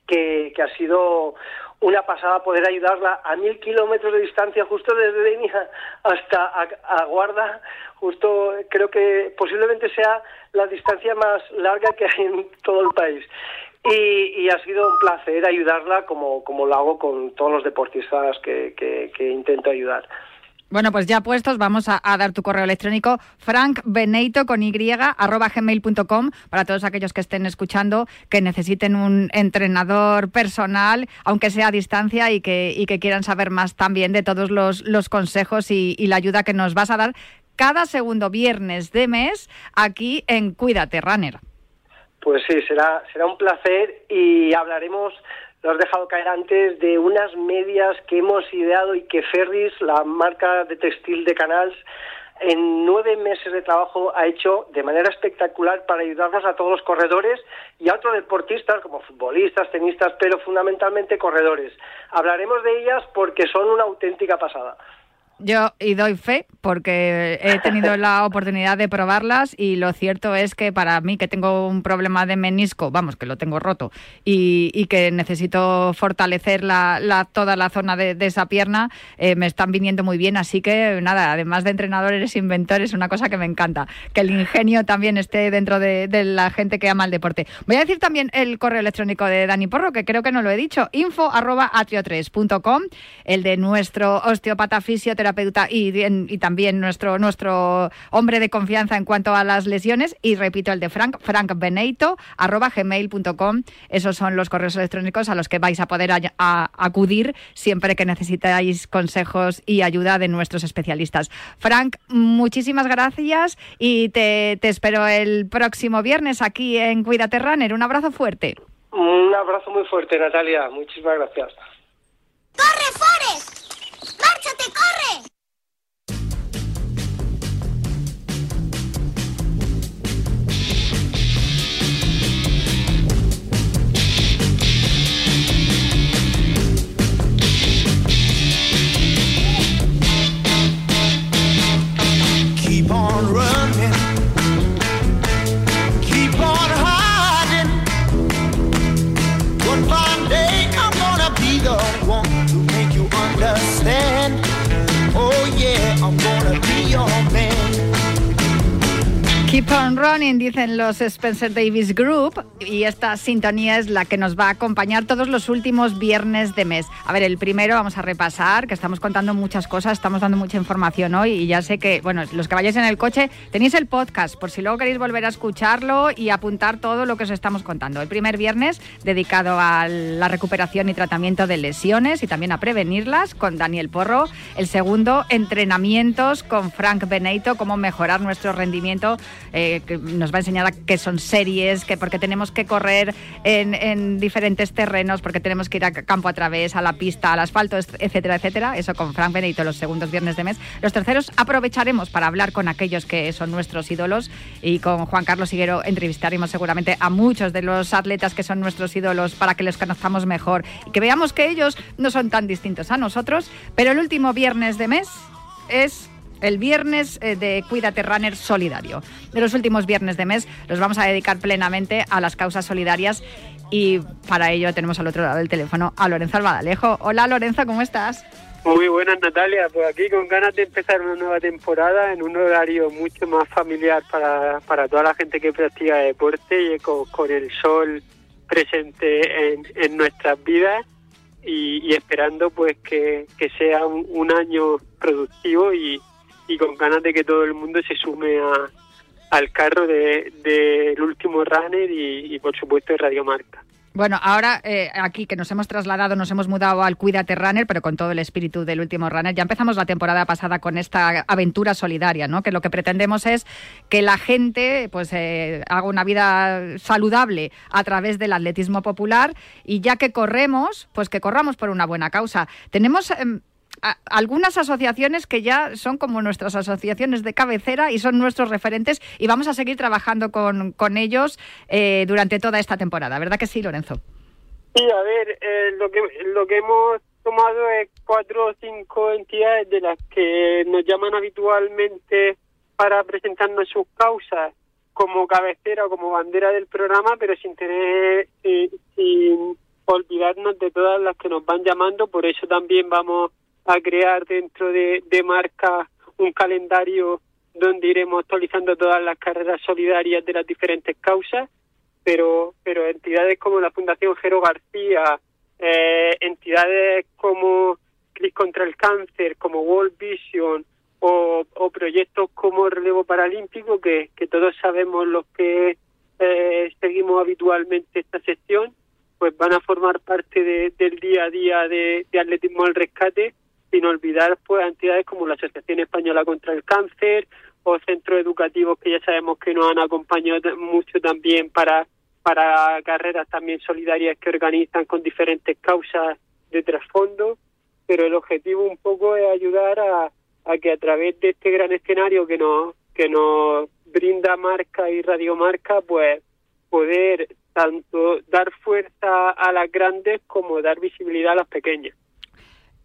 que, ha sido una pasada poder ayudarla a mil kilómetros de distancia, justo desde Denia hasta a, Guarda, justo creo que posiblemente sea la distancia más larga que hay en todo el país. Y, ha sido un placer ayudarla como, como lo hago con todos los deportistas que, que intento ayudar. Bueno, pues ya puestos, vamos a, dar tu correo electrónico frankbeneito con y arroba gmail.com para todos aquellos que estén escuchando que necesiten un entrenador personal, aunque sea a distancia y que, y que quieran saber más también de todos los, los consejos y, y la ayuda que nos vas a dar cada segundo viernes de mes aquí en Cuídate Runner. Pues sí, será, será un placer y hablaremos lo has dejado caer antes, de unas medias que hemos ideado y que Ferris, la marca de textil de Canals, en nueve meses de trabajo ha hecho de manera espectacular para ayudarnos a todos los corredores y a otros deportistas como futbolistas, tenistas, pero fundamentalmente corredores. Hablaremos de ellas porque son una auténtica pasada. Yo y doy fe porque he tenido la oportunidad de probarlas y lo cierto es que para mí que tengo un problema de menisco, vamos, que lo tengo roto y, que necesito fortalecer la, toda la zona de, esa pierna, eh, me están viniendo muy bien. Así que nada, además de entrenadores, inventores, una cosa que me encanta, que el ingenio también esté dentro de, la gente que ama el deporte. Voy a decir también el correo electrónico de Dani Porro, que creo que no lo he dicho, info arroba atrio3.com, el de nuestro osteopata fisioterapeuta y, también nuestro, nuestro hombre de confianza en cuanto a las lesiones. Y repito, el de Frank, frankbeneito, arroba gmail.com. Esos son los correos electrónicos a los que vais a poder acudir siempre que necesitáis consejos y ayuda de nuestros especialistas. Frank, muchísimas gracias y te, te espero el próximo viernes aquí en Cuídate Runner. Un abrazo fuerte. Un abrazo muy fuerte, Natalia. Muchísimas gracias. ¡Corre, Forest! ¡Márchate, corre! Dicen los Spencer Davis Group, y esta sintonía es la que nos va a acompañar todos los últimos viernes de mes. A ver, el primero vamos a repasar, que estamos contando muchas cosas, estamos dando mucha información hoy, y ya sé que, bueno, los que vayáis en el coche, tenéis el podcast, por si luego queréis volver a escucharlo y apuntar todo lo que os estamos contando. El primer viernes dedicado a la recuperación y tratamiento de lesiones y también a prevenirlas con Daniel Porro. El segundo, entrenamientos con Frank Beneito, cómo mejorar nuestro rendimiento eh, que nos va a enseñar a qué son series, que porque tenemos que correr en, diferentes terrenos, porque tenemos que ir a campo a través, a la pista, al asfalto, etcétera, etcétera. Eso con Frank Benito los segundos viernes de mes. Los terceros aprovecharemos para hablar con aquellos que son nuestros ídolos y con Juan Carlos Higuero entrevistaremos seguramente a muchos de los atletas que son nuestros ídolos para que los conozcamos mejor y que veamos que ellos no son tan distintos a nosotros. Pero el último viernes de mes es el viernes eh, de Cuídate Runner Solidario. De los últimos viernes de mes los vamos a dedicar plenamente a las causas solidarias y para ello tenemos al otro lado del teléfono a Lorenzo Albadalejo. Hola Lorenzo, ¿cómo estás? Muy buenas Natalia, pues aquí con ganas de empezar una nueva temporada en un horario mucho más familiar para, para toda la gente que practica deporte y con, el sol presente en, en nuestras vidas y, esperando pues que, sea un año productivo y, y con ganas de que todo el mundo se sume a, al carro del de, último runner y, por supuesto de Radio Marca. Bueno, ahora eh, aquí que nos hemos trasladado, nos hemos mudado al Cuídate Runner, pero con todo el espíritu del último runner. Ya empezamos la temporada pasada con esta aventura solidaria, ¿no? Que lo que pretendemos es que la gente, pues, eh, haga una vida saludable a través del atletismo popular y ya que corremos, pues que corramos por una buena causa. Tenemos algunas asociaciones que ya son como nuestras asociaciones de cabecera y son nuestros referentes y vamos a seguir trabajando con, con ellos eh, durante toda esta temporada, ¿verdad que sí, Lorenzo? Sí, a ver, eh, lo, que, lo que hemos tomado es cuatro o cinco entidades de las que nos llaman habitualmente para presentarnos sus causas como cabecera o como bandera del programa, pero sin tener, eh, sin olvidarnos de todas las que nos van llamando. Por eso también vamos a crear dentro de, de marca un calendario donde iremos actualizando todas las carreras solidarias de las diferentes causas, pero, pero entidades como la Fundación Jero García, eh, entidades como Cris contra el Cáncer, como World Vision, o, proyectos como Relevo Paralímpico, que, que todos sabemos los que eh, seguimos habitualmente esta sesión, pues van a formar parte del día a día de, atletismo al rescate, sin olvidar pues entidades como la Asociación Española contra el Cáncer o centros educativos que ya sabemos que nos han acompañado mucho también para para carreras también solidarias que organizan con diferentes causas de trasfondo, pero el objetivo un poco es ayudar a, a que a través de este gran escenario que nos, que nos brinda marca y radiomarca, pues poder tanto dar fuerza a las grandes como dar visibilidad a las pequeñas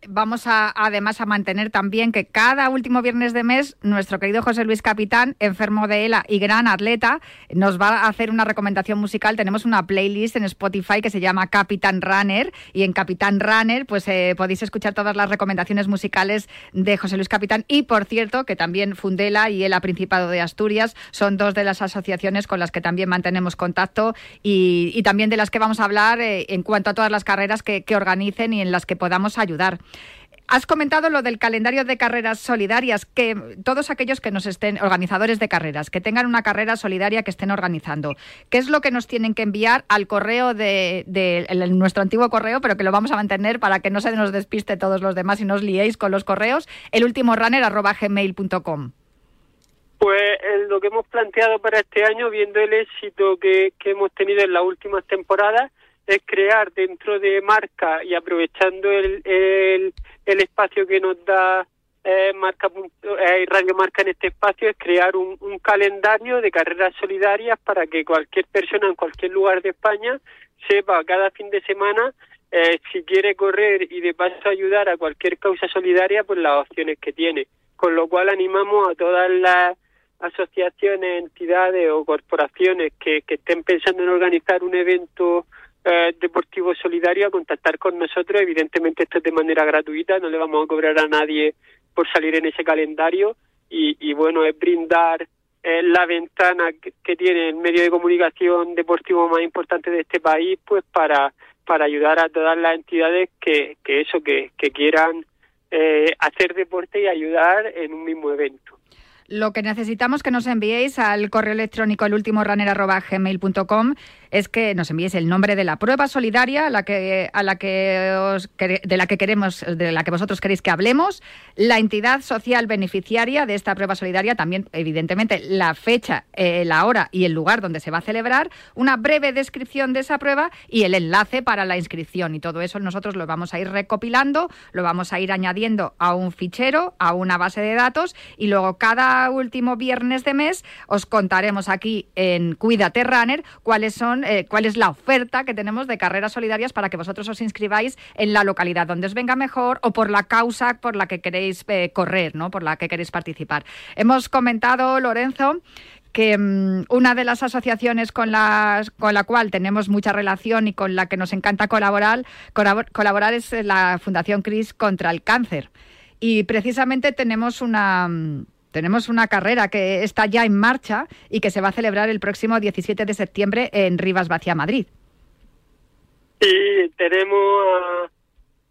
vamos a, además a mantener también que cada último viernes de mes nuestro querido José Luis Capitán, enfermo de ELA y gran atleta, nos va a hacer una recomendación musical. Tenemos una playlist en Spotify que se llama Capitán Runner y en Capitán Runner pues eh, podéis escuchar todas las recomendaciones musicales de José Luis Capitán y por cierto que también Fundela y ELA Principado de Asturias son dos de las asociaciones con las que también mantenemos contacto y, también de las que vamos a hablar eh, en cuanto a todas las carreras que organicen y en las que podamos ayudar. Has comentado lo del calendario de carreras solidarias, que todos aquellos que nos estén, organizadores de carreras, que tengan una carrera solidaria que estén organizando, ¿qué es lo que nos tienen que enviar al correo de, nuestro antiguo correo, pero que lo vamos a mantener para que no se nos despiste todos los demás y nos liéis con los correos, el último runner@gmail.com? Pues lo que hemos planteado para este año, viendo el éxito que, que hemos tenido en las últimas temporadas, es crear dentro de marca y aprovechando el, el, espacio que nos da eh, marca eh, Radio Marca en este espacio es crear un, un, calendario de carreras solidarias para que cualquier persona en cualquier lugar de España sepa cada fin de semana eh, si quiere correr y de paso ayudar a cualquier causa solidaria pues las opciones que tiene. Con lo cual animamos a todas las asociaciones, entidades o corporaciones que, que estén pensando en organizar un evento eh, deportivo solidario a contactar con nosotros. Evidentemente esto es de manera gratuita, no le vamos a cobrar a nadie por salir en ese calendario y, bueno, es brindar eh, la ventana que, tiene el medio de comunicación deportivo más importante de este país, pues para, para ayudar a todas las entidades que, que eso, que, que quieran eh, hacer deporte y ayudar en un mismo evento. Lo que necesitamos que nos enviéis al correo electrónico elultimorunner@gmail.com es que nos envíes el nombre de la prueba solidaria a la que, a la de la que queremos, de la que vosotros queréis que hablemos, la entidad social beneficiaria de esta prueba solidaria, también evidentemente la fecha, eh, la hora y el lugar donde se va a celebrar, una breve descripción de esa prueba y el enlace para la inscripción. Y todo eso nosotros lo vamos a ir recopilando, lo vamos a ir añadiendo a un fichero, a una base de datos y luego cada último viernes de mes os contaremos aquí en Cuídate Runner cuáles son eh, cuál es la oferta que tenemos de carreras solidarias para que vosotros os inscribáis en la localidad donde os venga mejor o por la causa por la que queréis eh, correr, ¿no? por la que queréis participar. Hemos comentado, Lorenzo, que mm, una de las asociaciones con, las, con la cual tenemos mucha relación y con la que nos encanta colaborar, colaborar es la Fundación CRIS contra el cáncer. Y precisamente tenemos una mm, tenemos una carrera que está ya en marcha y que se va a celebrar el próximo 17 de septiembre en Rivas Vacía, Madrid. Sí, tenemos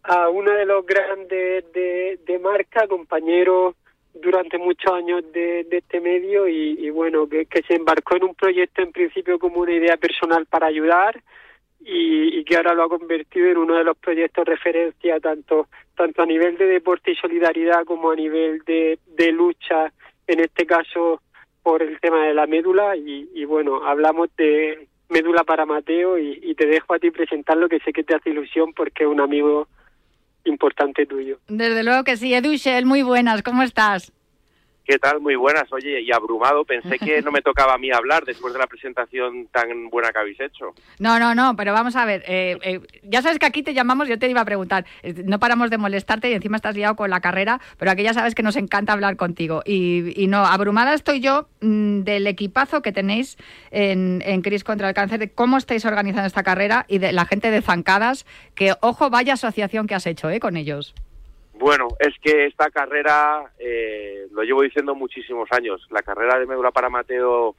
a, uno de los grandes de, marca, compañero durante muchos años de, este medio y, bueno, que, se embarcó en un proyecto en principio como una idea personal para ayudar y, que ahora lo ha convertido en uno de los proyectos referencia tanto tanto a nivel de deporte y solidaridad como a nivel de, de lucha, en este caso por el tema de la médula y, bueno, hablamos de médula para Mateo y, te dejo a ti presentarlo que sé que te hace ilusión porque es un amigo importante tuyo. Desde luego que sí, Edushel, muy buenas, ¿cómo estás? ¿Qué tal? Muy buenas. Oye, y abrumado, pensé que no me tocaba a mí hablar después de la presentación tan buena que habéis hecho. No, no, no, pero vamos a ver. eh, eh, ya sabes que aquí te llamamos, yo te iba a preguntar. eh, No paramos de molestarte y encima estás liado con la carrera, pero aquí ya sabes que nos encanta hablar contigo. Y, no, abrumada estoy yo mm, del equipazo que tenéis en, en Cris contra el Cáncer, de cómo estáis organizando esta carrera y de la gente de Zancadas, que ojo, vaya asociación que has hecho con ellos. Bueno, es que esta carrera, eh, lo llevo diciendo muchísimos años, la carrera de médula para Mateo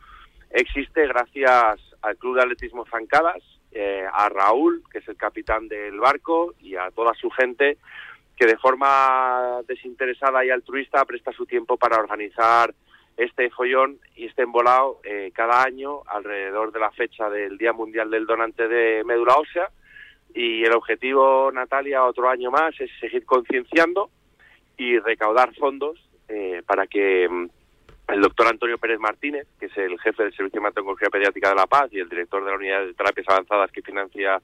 existe gracias al Club de Atletismo Zancadas, eh, a Raúl, que es el capitán del barco, y a toda su gente que de forma desinteresada y altruista presta su tiempo para organizar este follón y este embolado eh, cada año alrededor de la fecha del Día Mundial del Donante de Médula Ósea. Y el objetivo, Natalia, otro año más, es seguir concienciando y recaudar fondos eh, para que mm, el doctor Antonio Pérez Martínez, que es el jefe del Servicio de Hematología Pediátrica de La Paz y el director de la Unidad de Terapias Avanzadas que financia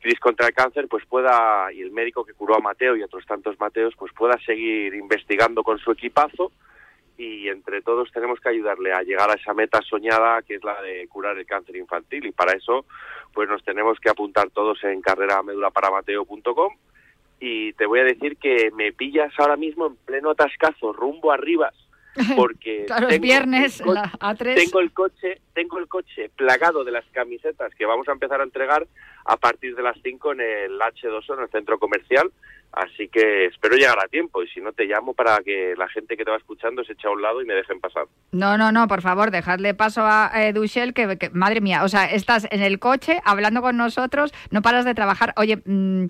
Cris contra el Cáncer, pues pueda, y el médico que curó a Mateo y otros tantos Mateos, pues pueda seguir investigando con su equipazo y entre todos tenemos que ayudarle a llegar a esa meta soñada que es la de curar el cáncer infantil. Y para eso pues nos tenemos que apuntar todos en carreramedulaparamateo.com y te voy a decir que me pillas ahora mismo en pleno atascazo rumbo arriba porque Claro, es tengo viernes, el co- la A3. tengo el coche tengo el coche plagado de las camisetas que vamos a empezar a entregar a partir de las 5 en el H2O en el centro comercial así que espero llegar a tiempo y si no te llamo para que la gente que te va escuchando se eche a un lado y me dejen pasar No, no, no, por favor, dejadle paso a eh, Duchel, que, que- madre mía, o sea, estás en el coche hablando con nosotros, no paras de trabajar. Oye, mm,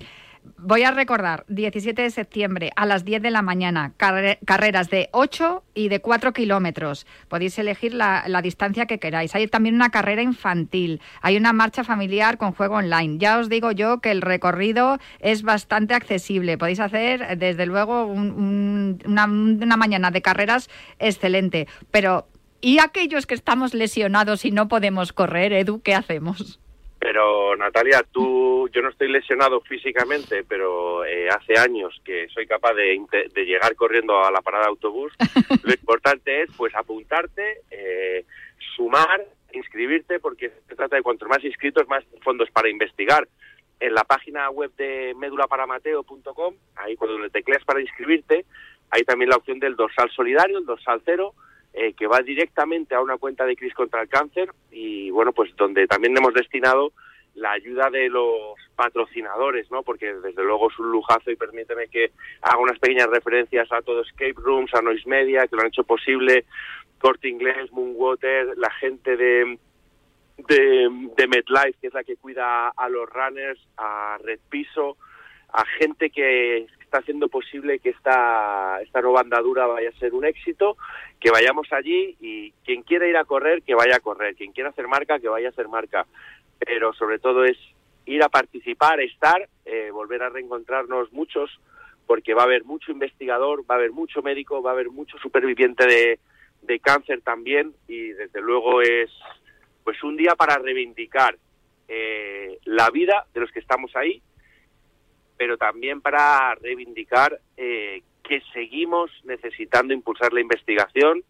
voy a recordar, 17 de septiembre a las 10 de la mañana, carre- carreras de 8 y de 4 kilómetros. Podéis elegir la, distancia que queráis. Hay también una carrera infantil, hay una marcha familiar con juego online. Ya os digo yo que el recorrido es bastante accesible. Podéis hacer, desde luego, un- una, una mañana de carreras excelente. Pero, ¿y aquellos que estamos lesionados y no podemos correr, Edu, qué hacemos? Pero Natalia, tú, yo no estoy lesionado físicamente, pero eh, hace años que soy capaz de, llegar corriendo a la parada de autobús. Lo importante es, pues, apuntarte, eh, sumar, inscribirte, porque se trata de cuantos más inscritos, más fondos para investigar. En la página web de médulaparamateo.com, ahí cuando le tecleas para inscribirte, hay también la opción del dorsal solidario, el dorsal cero, eh, que va directamente a una cuenta de Cris contra el cáncer y bueno, pues donde también hemos destinado la ayuda de los patrocinadores, ¿no? Porque desde luego es un lujazo y permíteme que haga unas pequeñas referencias a todo Escape Rooms, a Noise Media, que lo han hecho posible, Corte Inglés, Moonwater, la gente de de, de que es la que cuida a los runners, a Red Piso, a gente que está haciendo posible que esta, esta nueva andadura vaya a ser un éxito, que vayamos allí y quien quiera ir a correr, que vaya a correr, quien quiera hacer marca, que vaya a hacer marca, pero sobre todo es ir a participar, estar, eh, volver a reencontrarnos muchos, porque va a haber mucho investigador, va a haber mucho médico, va a haber mucho superviviente de, de cáncer también y desde luego es pues un día para reivindicar eh, la vida de los que estamos ahí, pero también para reivindicar eh, que seguimos necesitando impulsar la investigación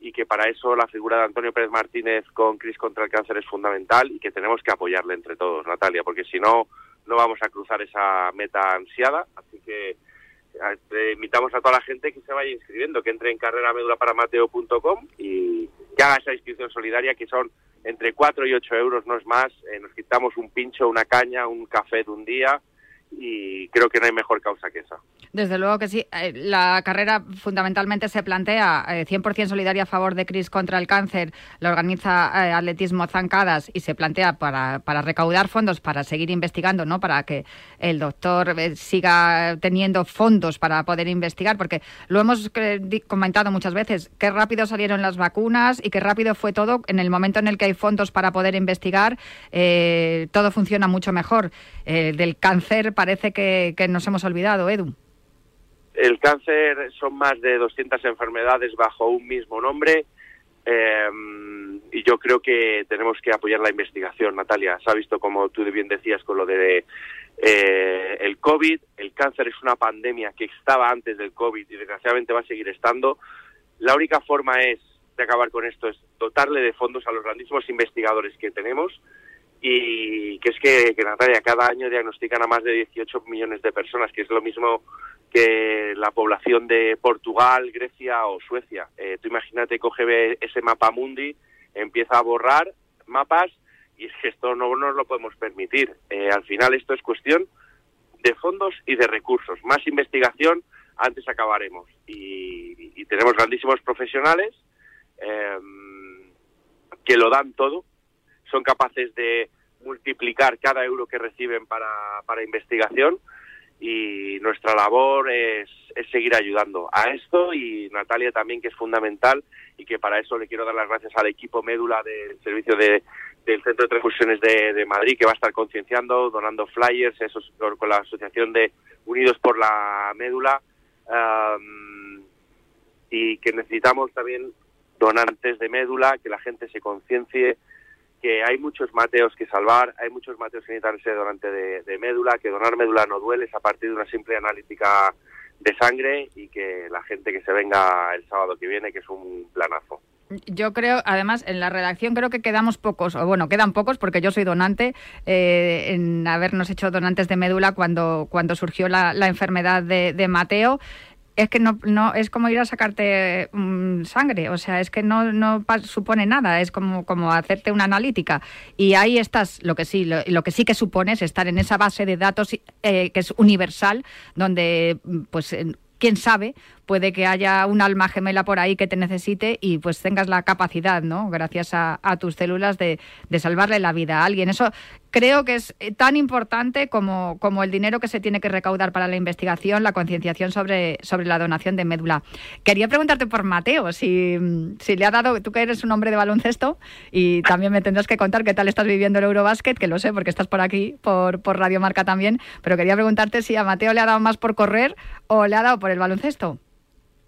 y que para eso la figura de Antonio Pérez Martínez con Cris contra el cáncer es fundamental y que tenemos que apoyarle entre todos, Natalia, porque si no, no vamos a cruzar esa meta ansiada. Así que eh, invitamos a toda la gente que se vaya inscribiendo, que entre en carreramedulaparamateo.com y que haga esa inscripción solidaria, que son entre 4 y 8 euros, no es más. Eh, nos quitamos un pincho, una caña, un café de un día y creo que no hay mejor causa que esa. Desde luego que sí. Eh, La carrera fundamentalmente se plantea eh, 100% solidaria a favor de Cris contra el cáncer. La organiza eh, Atletismo Zancadas y se plantea para, para recaudar fondos, para seguir investigando, ¿no? Para que el doctor eh, siga teniendo fondos para poder investigar, porque lo hemos eh, comentado muchas veces, qué rápido salieron las vacunas y qué rápido fue todo. En el momento en el que hay fondos para poder investigar, eh, todo funciona mucho mejor. Eh, del cáncer parece que, nos hemos olvidado, Edu. El cáncer son más de 200 enfermedades bajo un mismo nombre eh, y yo creo que tenemos que apoyar la investigación, Natalia. Se ha visto, como tú bien decías, con lo de eh, el COVID. El cáncer es una pandemia que estaba antes del COVID y desgraciadamente va a seguir estando. La única forma es de acabar con esto es dotarle de fondos a los grandísimos investigadores que tenemos y que es que, que Natalia cada año diagnostican a más de 18 millones de personas, que es lo mismo que la población de Portugal, Grecia o Suecia. Eh, tú imagínate, coge ese mapa mundi, empieza a borrar mapas y es que esto no nos lo podemos permitir. Eh, al final esto es cuestión de fondos y de recursos. Más investigación, antes acabaremos. Y, tenemos grandísimos profesionales eh, que lo dan todo, son capaces de multiplicar cada euro que reciben para, para investigación y nuestra labor es, es, seguir ayudando a esto y Natalia también que es fundamental y que para eso le quiero dar las gracias al equipo médula del servicio de, del Centro de Transfusiones de, de, Madrid que va a estar concienciando, donando flyers, eso con la asociación de Unidos por la Médula um, y que necesitamos también donantes de médula, que la gente se conciencie que hay muchos mateos que salvar, hay muchos mateos que necesitan ser donante de, médula, que donar médula no duele, es a partir de una simple analítica de sangre y que la gente que se venga el sábado que viene, que es un planazo. Yo creo, además, en la redacción creo que quedamos pocos, o bueno, quedan pocos porque yo soy donante, eh, en habernos hecho donantes de médula cuando, cuando surgió la, la enfermedad de Mateo es que no, no es como ir a sacarte um, sangre, o sea, es que no, no supone nada, es como, como hacerte una analítica. Y ahí estás, lo que sí, lo, lo que sí que supone es estar en esa base de datos eh, que es universal, donde pues quién sabe, puede que haya un alma gemela por ahí que te necesite y pues tengas la capacidad, ¿no? Gracias a, a tus células de, salvarle la vida a alguien. Eso creo que es tan importante como, el dinero que se tiene que recaudar para la investigación, la concienciación sobre, sobre la donación de médula. Quería preguntarte por Mateo, si, si le ha dado, tú que eres un hombre de baloncesto y también me tendrás que contar qué tal estás viviendo el Eurobásquet, que lo sé porque estás por aquí, por, por Radio Marca también, pero quería preguntarte si a Mateo le ha dado más por correr o le ha dado por el baloncesto.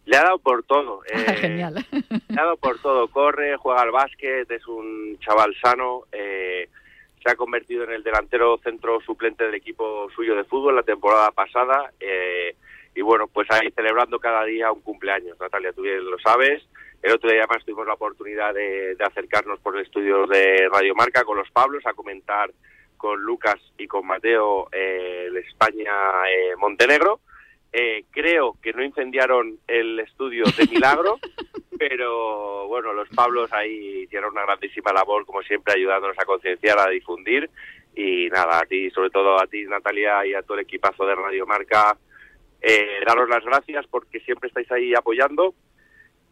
Le ha dado por todo. Eh, Genial. Le ha dado por todo. Corre, juega al básquet, es un chaval sano. Eh, se ha convertido en el delantero centro suplente del equipo suyo de fútbol la temporada pasada. Eh, y bueno, pues ahí celebrando cada día un cumpleaños. Natalia, tú bien lo sabes. El otro día además tuvimos la oportunidad de, de acercarnos por el estudio de Radio Marca con los Pablos a comentar con Lucas y con Mateo eh, el España-Montenegro. Eh, creo que no incendiaron el estudio de milagro, pero bueno, los Pablos ahí hicieron una grandísima labor, como siempre, ayudándonos a concienciar, a difundir. Y nada, a ti, sobre todo a ti, Natalia, y a todo el equipazo de Radio Marca, eh, daros las gracias porque siempre estáis ahí apoyando.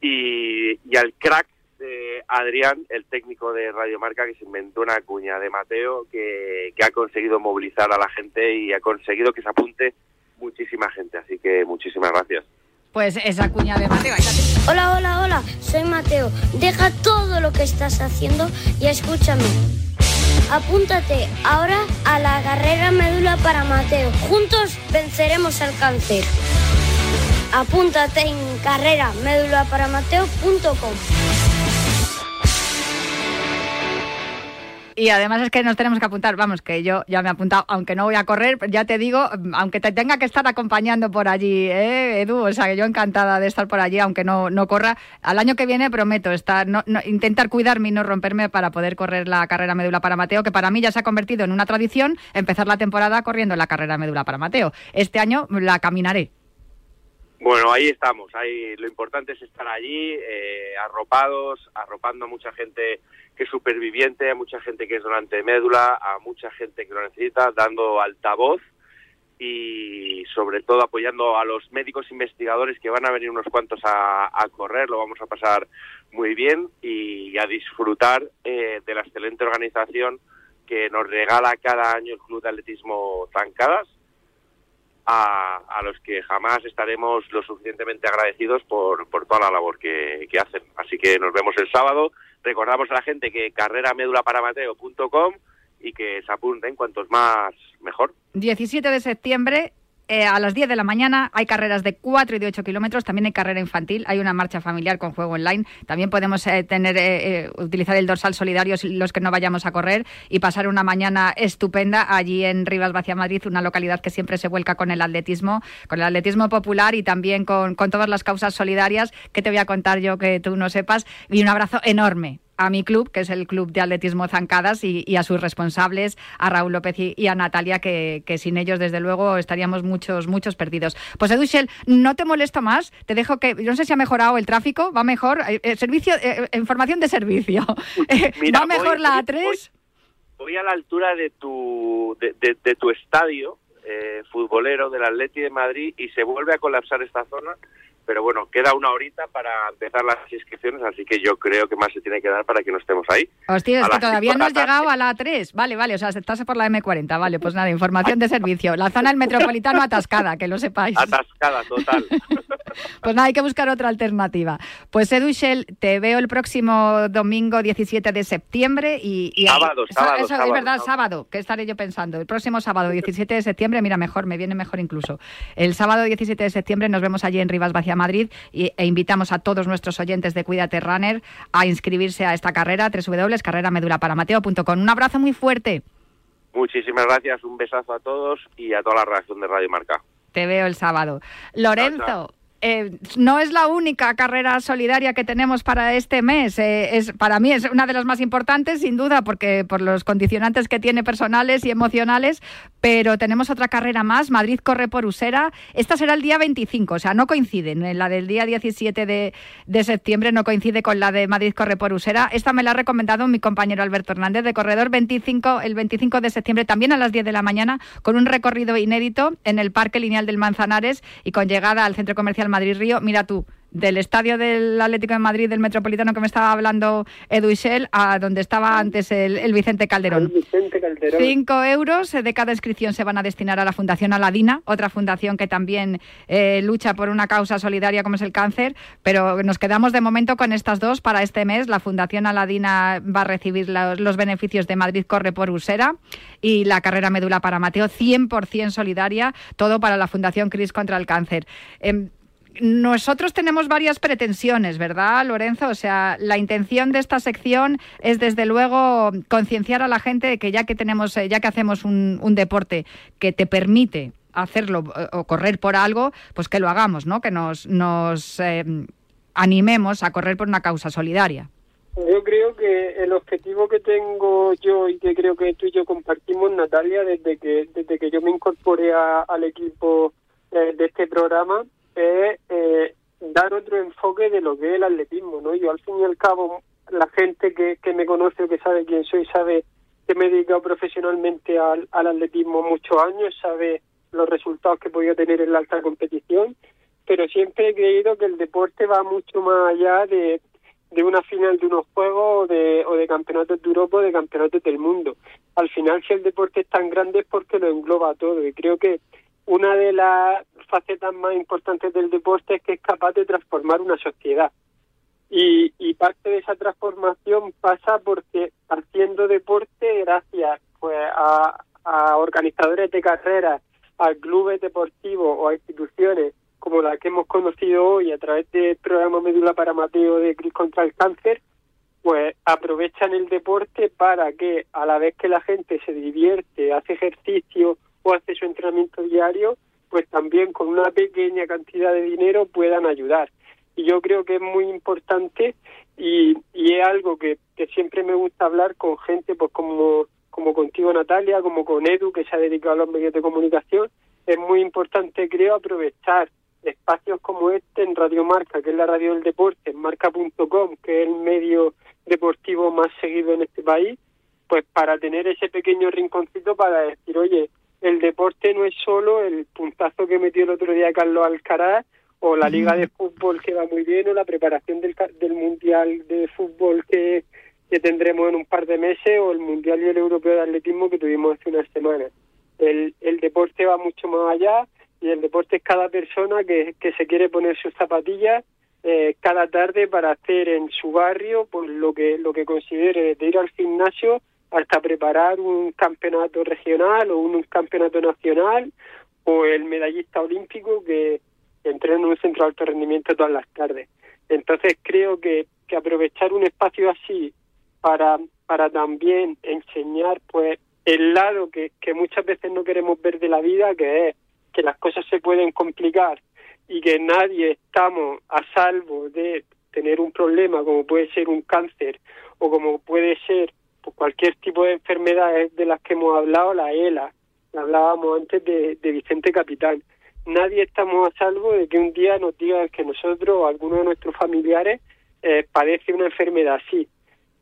Y, y al crack de Adrián, el técnico de Radio Marca, que se inventó una cuña de Mateo, que, que ha conseguido movilizar a la gente y ha conseguido que se apunte muchísima gente, así que muchísimas gracias. Pues esa cuña de Mateo. Hola, hola, hola, soy Mateo. Deja todo lo que estás haciendo y escúchame. Apúntate ahora a la carrera médula para Mateo. Juntos venceremos al cáncer. Apúntate en carrera Y además es que nos tenemos que apuntar, vamos, que yo ya me he apuntado, aunque no voy a correr, ya te digo, aunque te tenga que estar acompañando por allí, ¿eh, Edu? O sea, que yo encantada de estar por allí, aunque no, no corra. Al año que viene prometo estar, no, no, intentar cuidarme y no romperme para poder correr la carrera médula para Mateo, que para mí ya se ha convertido en una tradición empezar la temporada corriendo la carrera médula para Mateo. Este año la caminaré. Bueno, ahí estamos. Ahí lo importante es estar allí, eh, arropados, arropando a mucha gente que es superviviente, a mucha gente que es donante de médula, a mucha gente que lo necesita, dando altavoz y sobre todo apoyando a los médicos investigadores que van a venir unos cuantos a, correr, lo vamos a pasar muy bien y a disfrutar eh, de la excelente organización que nos regala cada año el Club de Atletismo Zancadas, a, a, los que jamás estaremos lo suficientemente agradecidos por, por toda la labor que, que, hacen. Así que nos vemos el sábado. Recordamos a la gente que carreramédulaparamateo.com y que se apunten cuantos más mejor. 17 de septiembre eh, a las 10 de la mañana hay carreras de 4 y de 8 kilómetros, también hay carrera infantil, hay una marcha familiar con juego online, también podemos eh, tener eh, utilizar el dorsal solidario los que no vayamos a correr y pasar una mañana estupenda allí en Rivas Vacia Madrid, una localidad que siempre se vuelca con el atletismo, con el atletismo popular y también con, con todas las causas solidarias que te voy a contar yo que tú no sepas. Y un abrazo enorme a mi club, que es el Club de Atletismo Zancadas, y, a sus responsables, a Raúl López y, a Natalia, que, sin ellos, desde luego, estaríamos muchos, muchos perdidos. Pues Edushel, no te molesto más, te dejo que, no sé si ha mejorado el tráfico, va mejor, eh, eh, servicio, eh, información de servicio, va mejor la A3. Voy, a la altura de tu, de, tu estadio futbolero del Atleti de Madrid y se vuelve a colapsar esta zona pero bueno, queda una horita para empezar las inscripciones, así que yo creo que más se tiene que dar para que no estemos ahí. Hostia, es que todavía no has llegado a la 3. Vale, vale, o sea, estás por la M40. Vale, pues nada, información de servicio. La zona del metropolitano atascada, que lo sepáis. Atascada, total. pues nada, hay que buscar otra alternativa. Pues Edu Shell, te veo el próximo domingo 17 de septiembre y... sábado, sábado, eso, es verdad, sábado, ¿qué estaré yo pensando? El próximo sábado 17 de septiembre, mira, mejor, me viene mejor incluso. El sábado 17 de septiembre nos vemos allí en Rivas Madrid e invitamos a todos nuestros oyentes de Cuídate Runner a inscribirse a esta carrera, www.carreramedulaparamateo.com. Un abrazo muy fuerte. Muchísimas gracias, un besazo a todos y a toda la reacción de Radio Marca. Te veo el sábado. Lorenzo. Eh, no es la única carrera solidaria que tenemos para este mes. Eh, es, para mí es una de las más importantes, sin duda, porque por los condicionantes que tiene personales y emocionales, pero tenemos otra carrera más, Madrid corre por Usera. Esta será el día 25, o sea, no coinciden. Eh, la del día 17 de, de septiembre no coincide con la de Madrid corre por Usera. Esta me la ha recomendado mi compañero Alberto Hernández de Corredor 25, el 25 de septiembre, también a las 10 de la mañana, con un recorrido inédito en el Parque Lineal del Manzanares y con llegada al Centro Comercial Madrid Río, mira tú, del estadio del Atlético de Madrid, del Metropolitano que me estaba hablando Edu Ishel, a donde estaba antes el, Vicente Calderón. Vicente Calderón. Cinco euros de cada inscripción se van a destinar a la Fundación Aladina, otra fundación que también eh, lucha por una causa solidaria como es el cáncer, pero nos quedamos de momento con estas dos para este mes. La Fundación Aladina va a recibir los, beneficios de Madrid Corre por Usera y la carrera Médula para Mateo, 100% solidaria, todo para la Fundación Cris contra el Cáncer. Em, nosotros tenemos varias pretensiones, ¿verdad, Lorenzo? O sea, la intención de esta sección es, desde luego, concienciar a la gente de que ya que tenemos, eh, ya que hacemos un, deporte que te permite hacerlo eh, o correr por algo, pues que lo hagamos, ¿no? Que nos, eh, animemos a correr por una causa solidaria. Yo creo que el objetivo que tengo yo y que creo que tú y yo compartimos, Natalia, desde que desde que yo me incorporé al equipo de este programa, es eh, dar otro enfoque de lo que es el atletismo, ¿no? Yo al fin y al cabo, la gente que, que me conoce o que sabe quién soy, sabe que me he dedicado profesionalmente al, al atletismo muchos años, sabe los resultados que he podido tener en la alta competición, pero siempre he creído que el deporte va mucho más allá de, de una final de unos juegos o de, o de campeonatos de Europa o de campeonatos del mundo. Al final, si el deporte es tan grande es porque lo engloba todo y creo que una de las facetas más importantes del deporte es que es capaz de transformar una sociedad. Y, y parte de esa transformación pasa porque haciendo deporte, gracias pues a, organizadores de carreras, a clubes deportivos o a instituciones como la que hemos conocido hoy a través del programa Médula para Mateo de Cris contra el Cáncer, pues aprovechan el deporte para que a la vez que la gente se divierte, hace ejercicio o hace su entrenamiento diario, pues también con una pequeña cantidad de dinero puedan ayudar. Y yo creo que es muy importante y, es algo que, que siempre me gusta hablar con gente pues como, como contigo Natalia, como con Edu que se ha dedicado a los medios de comunicación. Es muy importante creo aprovechar espacios como este en Radio Marca, que es la radio del deporte, en marca.com, que es el medio deportivo más seguido en este país, pues para tener ese pequeño rinconcito para decir, oye, el deporte no es solo el puntazo que metió el otro día Carlos Alcaraz o la liga de fútbol que va muy bien o la preparación del, del mundial de fútbol que, que tendremos en un par de meses o el mundial y el europeo de atletismo que tuvimos hace unas semanas. El, el deporte va mucho más allá y el deporte es cada persona que, que se quiere poner sus zapatillas eh, cada tarde para hacer en su barrio pues lo que lo que considere de ir al gimnasio hasta preparar un campeonato regional o un, campeonato nacional o el medallista olímpico que entrena en un centro de alto rendimiento todas las tardes. Entonces creo que, que aprovechar un espacio así para, para también enseñar pues el lado que, que muchas veces no queremos ver de la vida, que es que las cosas se pueden complicar y que nadie estamos a salvo de tener un problema como puede ser un cáncer o como puede ser pues, cualquier tipo de enfermedades de las que hemos hablado, la ELA, hablábamos antes de, Vicente Capitán. Nadie estamos a salvo de que un día nos digan que nosotros o alguno de nuestros familiares eh, padece una enfermedad así.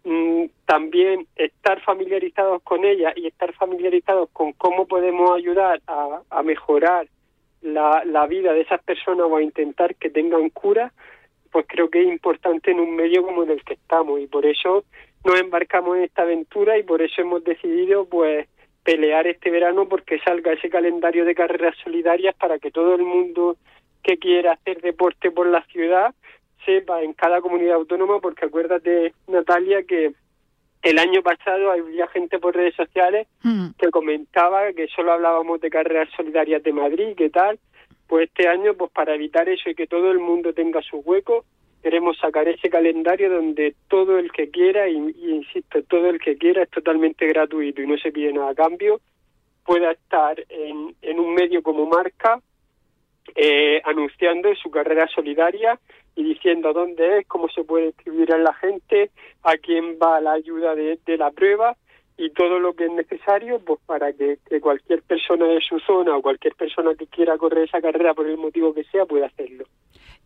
Mm, también estar familiarizados con ella y estar familiarizados con cómo podemos ayudar a, a mejorar la, la vida de esas personas o a intentar que tengan cura, pues creo que es importante en un medio como en el que estamos y por eso nos embarcamos en esta aventura y por eso hemos decidido pues pelear este verano porque salga ese calendario de carreras solidarias para que todo el mundo que quiera hacer deporte por la ciudad sepa en cada comunidad autónoma porque acuérdate Natalia que el año pasado había gente por redes sociales Hmm. que comentaba que solo hablábamos de carreras solidarias de Madrid, ¿qué tal? Pues este año, pues para evitar eso y que todo el mundo tenga su hueco, queremos sacar ese calendario donde todo el que quiera, y, y insisto, todo el que quiera es totalmente gratuito y no se pide nada a cambio, pueda estar en, en un medio como marca eh, anunciando su carrera solidaria y diciendo dónde es, cómo se puede escribir a la gente, a quién va la ayuda de, de la prueba y todo lo que es necesario pues para que cualquier persona de su zona o cualquier persona que quiera correr esa carrera por el motivo que sea pueda hacerlo.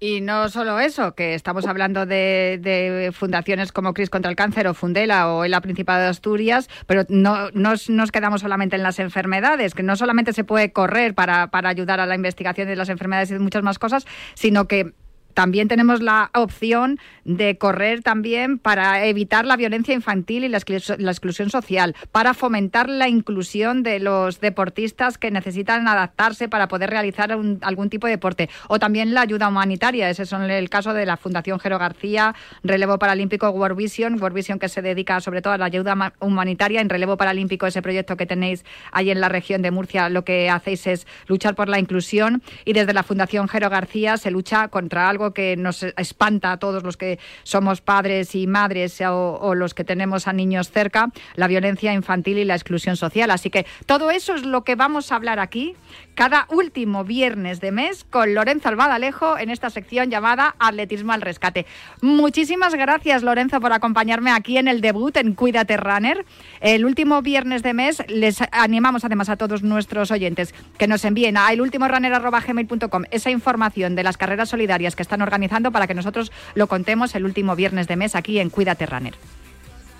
Y no solo eso, que estamos hablando de, de fundaciones como Cris contra el Cáncer o Fundela o la Principado de Asturias, pero no nos, nos quedamos solamente en las enfermedades, que no solamente se puede correr para, para ayudar a la investigación de las enfermedades y de muchas más cosas, sino que también tenemos la opción de correr también para evitar la violencia infantil y la, exclus- la exclusión social, para fomentar la inclusión de los deportistas que necesitan adaptarse para poder realizar algún tipo de deporte, o también la ayuda humanitaria. Ese es el caso de la Fundación Jero García, Relevo Paralímpico World Vision, World Vision que se dedica sobre todo a la ayuda ma- humanitaria en Relevo Paralímpico, ese proyecto que tenéis ahí en la región de Murcia, lo que hacéis es luchar por la inclusión y desde la Fundación Jero García se lucha contra algo que nos espanta a todos los que somos padres y madres o, los que tenemos a niños cerca, la violencia infantil y la exclusión social. Así que todo eso es lo que vamos a hablar aquí cada último viernes de mes con Lorenzo Albadalejo en esta sección llamada Atletismo al Rescate. Muchísimas gracias, Lorenzo, por acompañarme aquí en el debut en Cuídate Runner. El último viernes de mes les animamos además a todos nuestros oyentes que nos envíen a elultimorunner.gmail.com esa información de las carreras solidarias que están organizando para que nosotros lo contemos el último viernes de mes aquí en Cuídate Runner.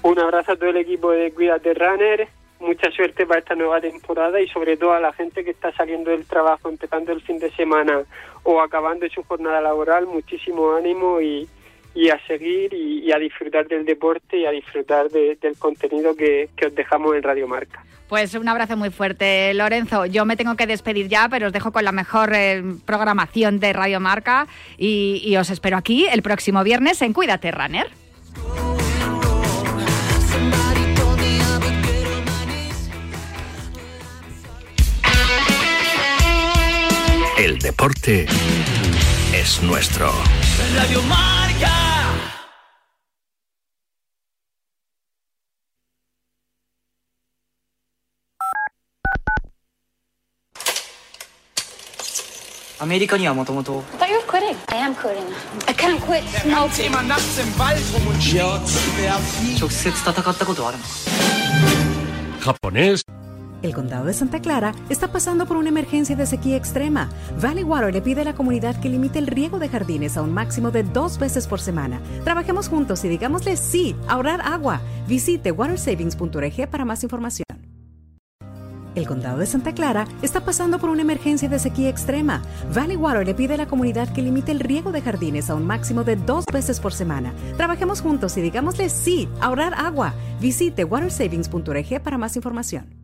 Un abrazo a todo el equipo de Cuídate Runner, mucha suerte para esta nueva temporada y sobre todo a la gente que está saliendo del trabajo, empezando el fin de semana o acabando su jornada laboral, muchísimo ánimo y, a seguir y, a disfrutar del deporte y a disfrutar de- del contenido que, que os dejamos en Radio Marca. Pues un abrazo muy fuerte, Lorenzo. Yo me tengo que despedir ya, pero os dejo con la mejor eh, programación de Radio Marca y, y os espero aquí el próximo viernes en Cuídate Runner. El deporte es nuestro. Radio Marca. Amerika ni ama tomato. But you're quitting. I am quitting. I can't quit smoking. Çok? Japonés. El condado de Santa Clara está pasando por una emergencia de sequía extrema. Valley Water le pide a la comunidad que limite el riego de jardines a un máximo de dos veces por semana. Trabajemos juntos y digámosle sí, ahorrar agua. Visite watersavings.org para más información. El condado de Santa Clara está pasando por una emergencia de sequía extrema. Valley Water le pide a la comunidad que limite el riego de jardines a un máximo de dos veces por semana. Trabajemos juntos y digámosle sí, ahorrar agua. Visite watersavings.org para más información.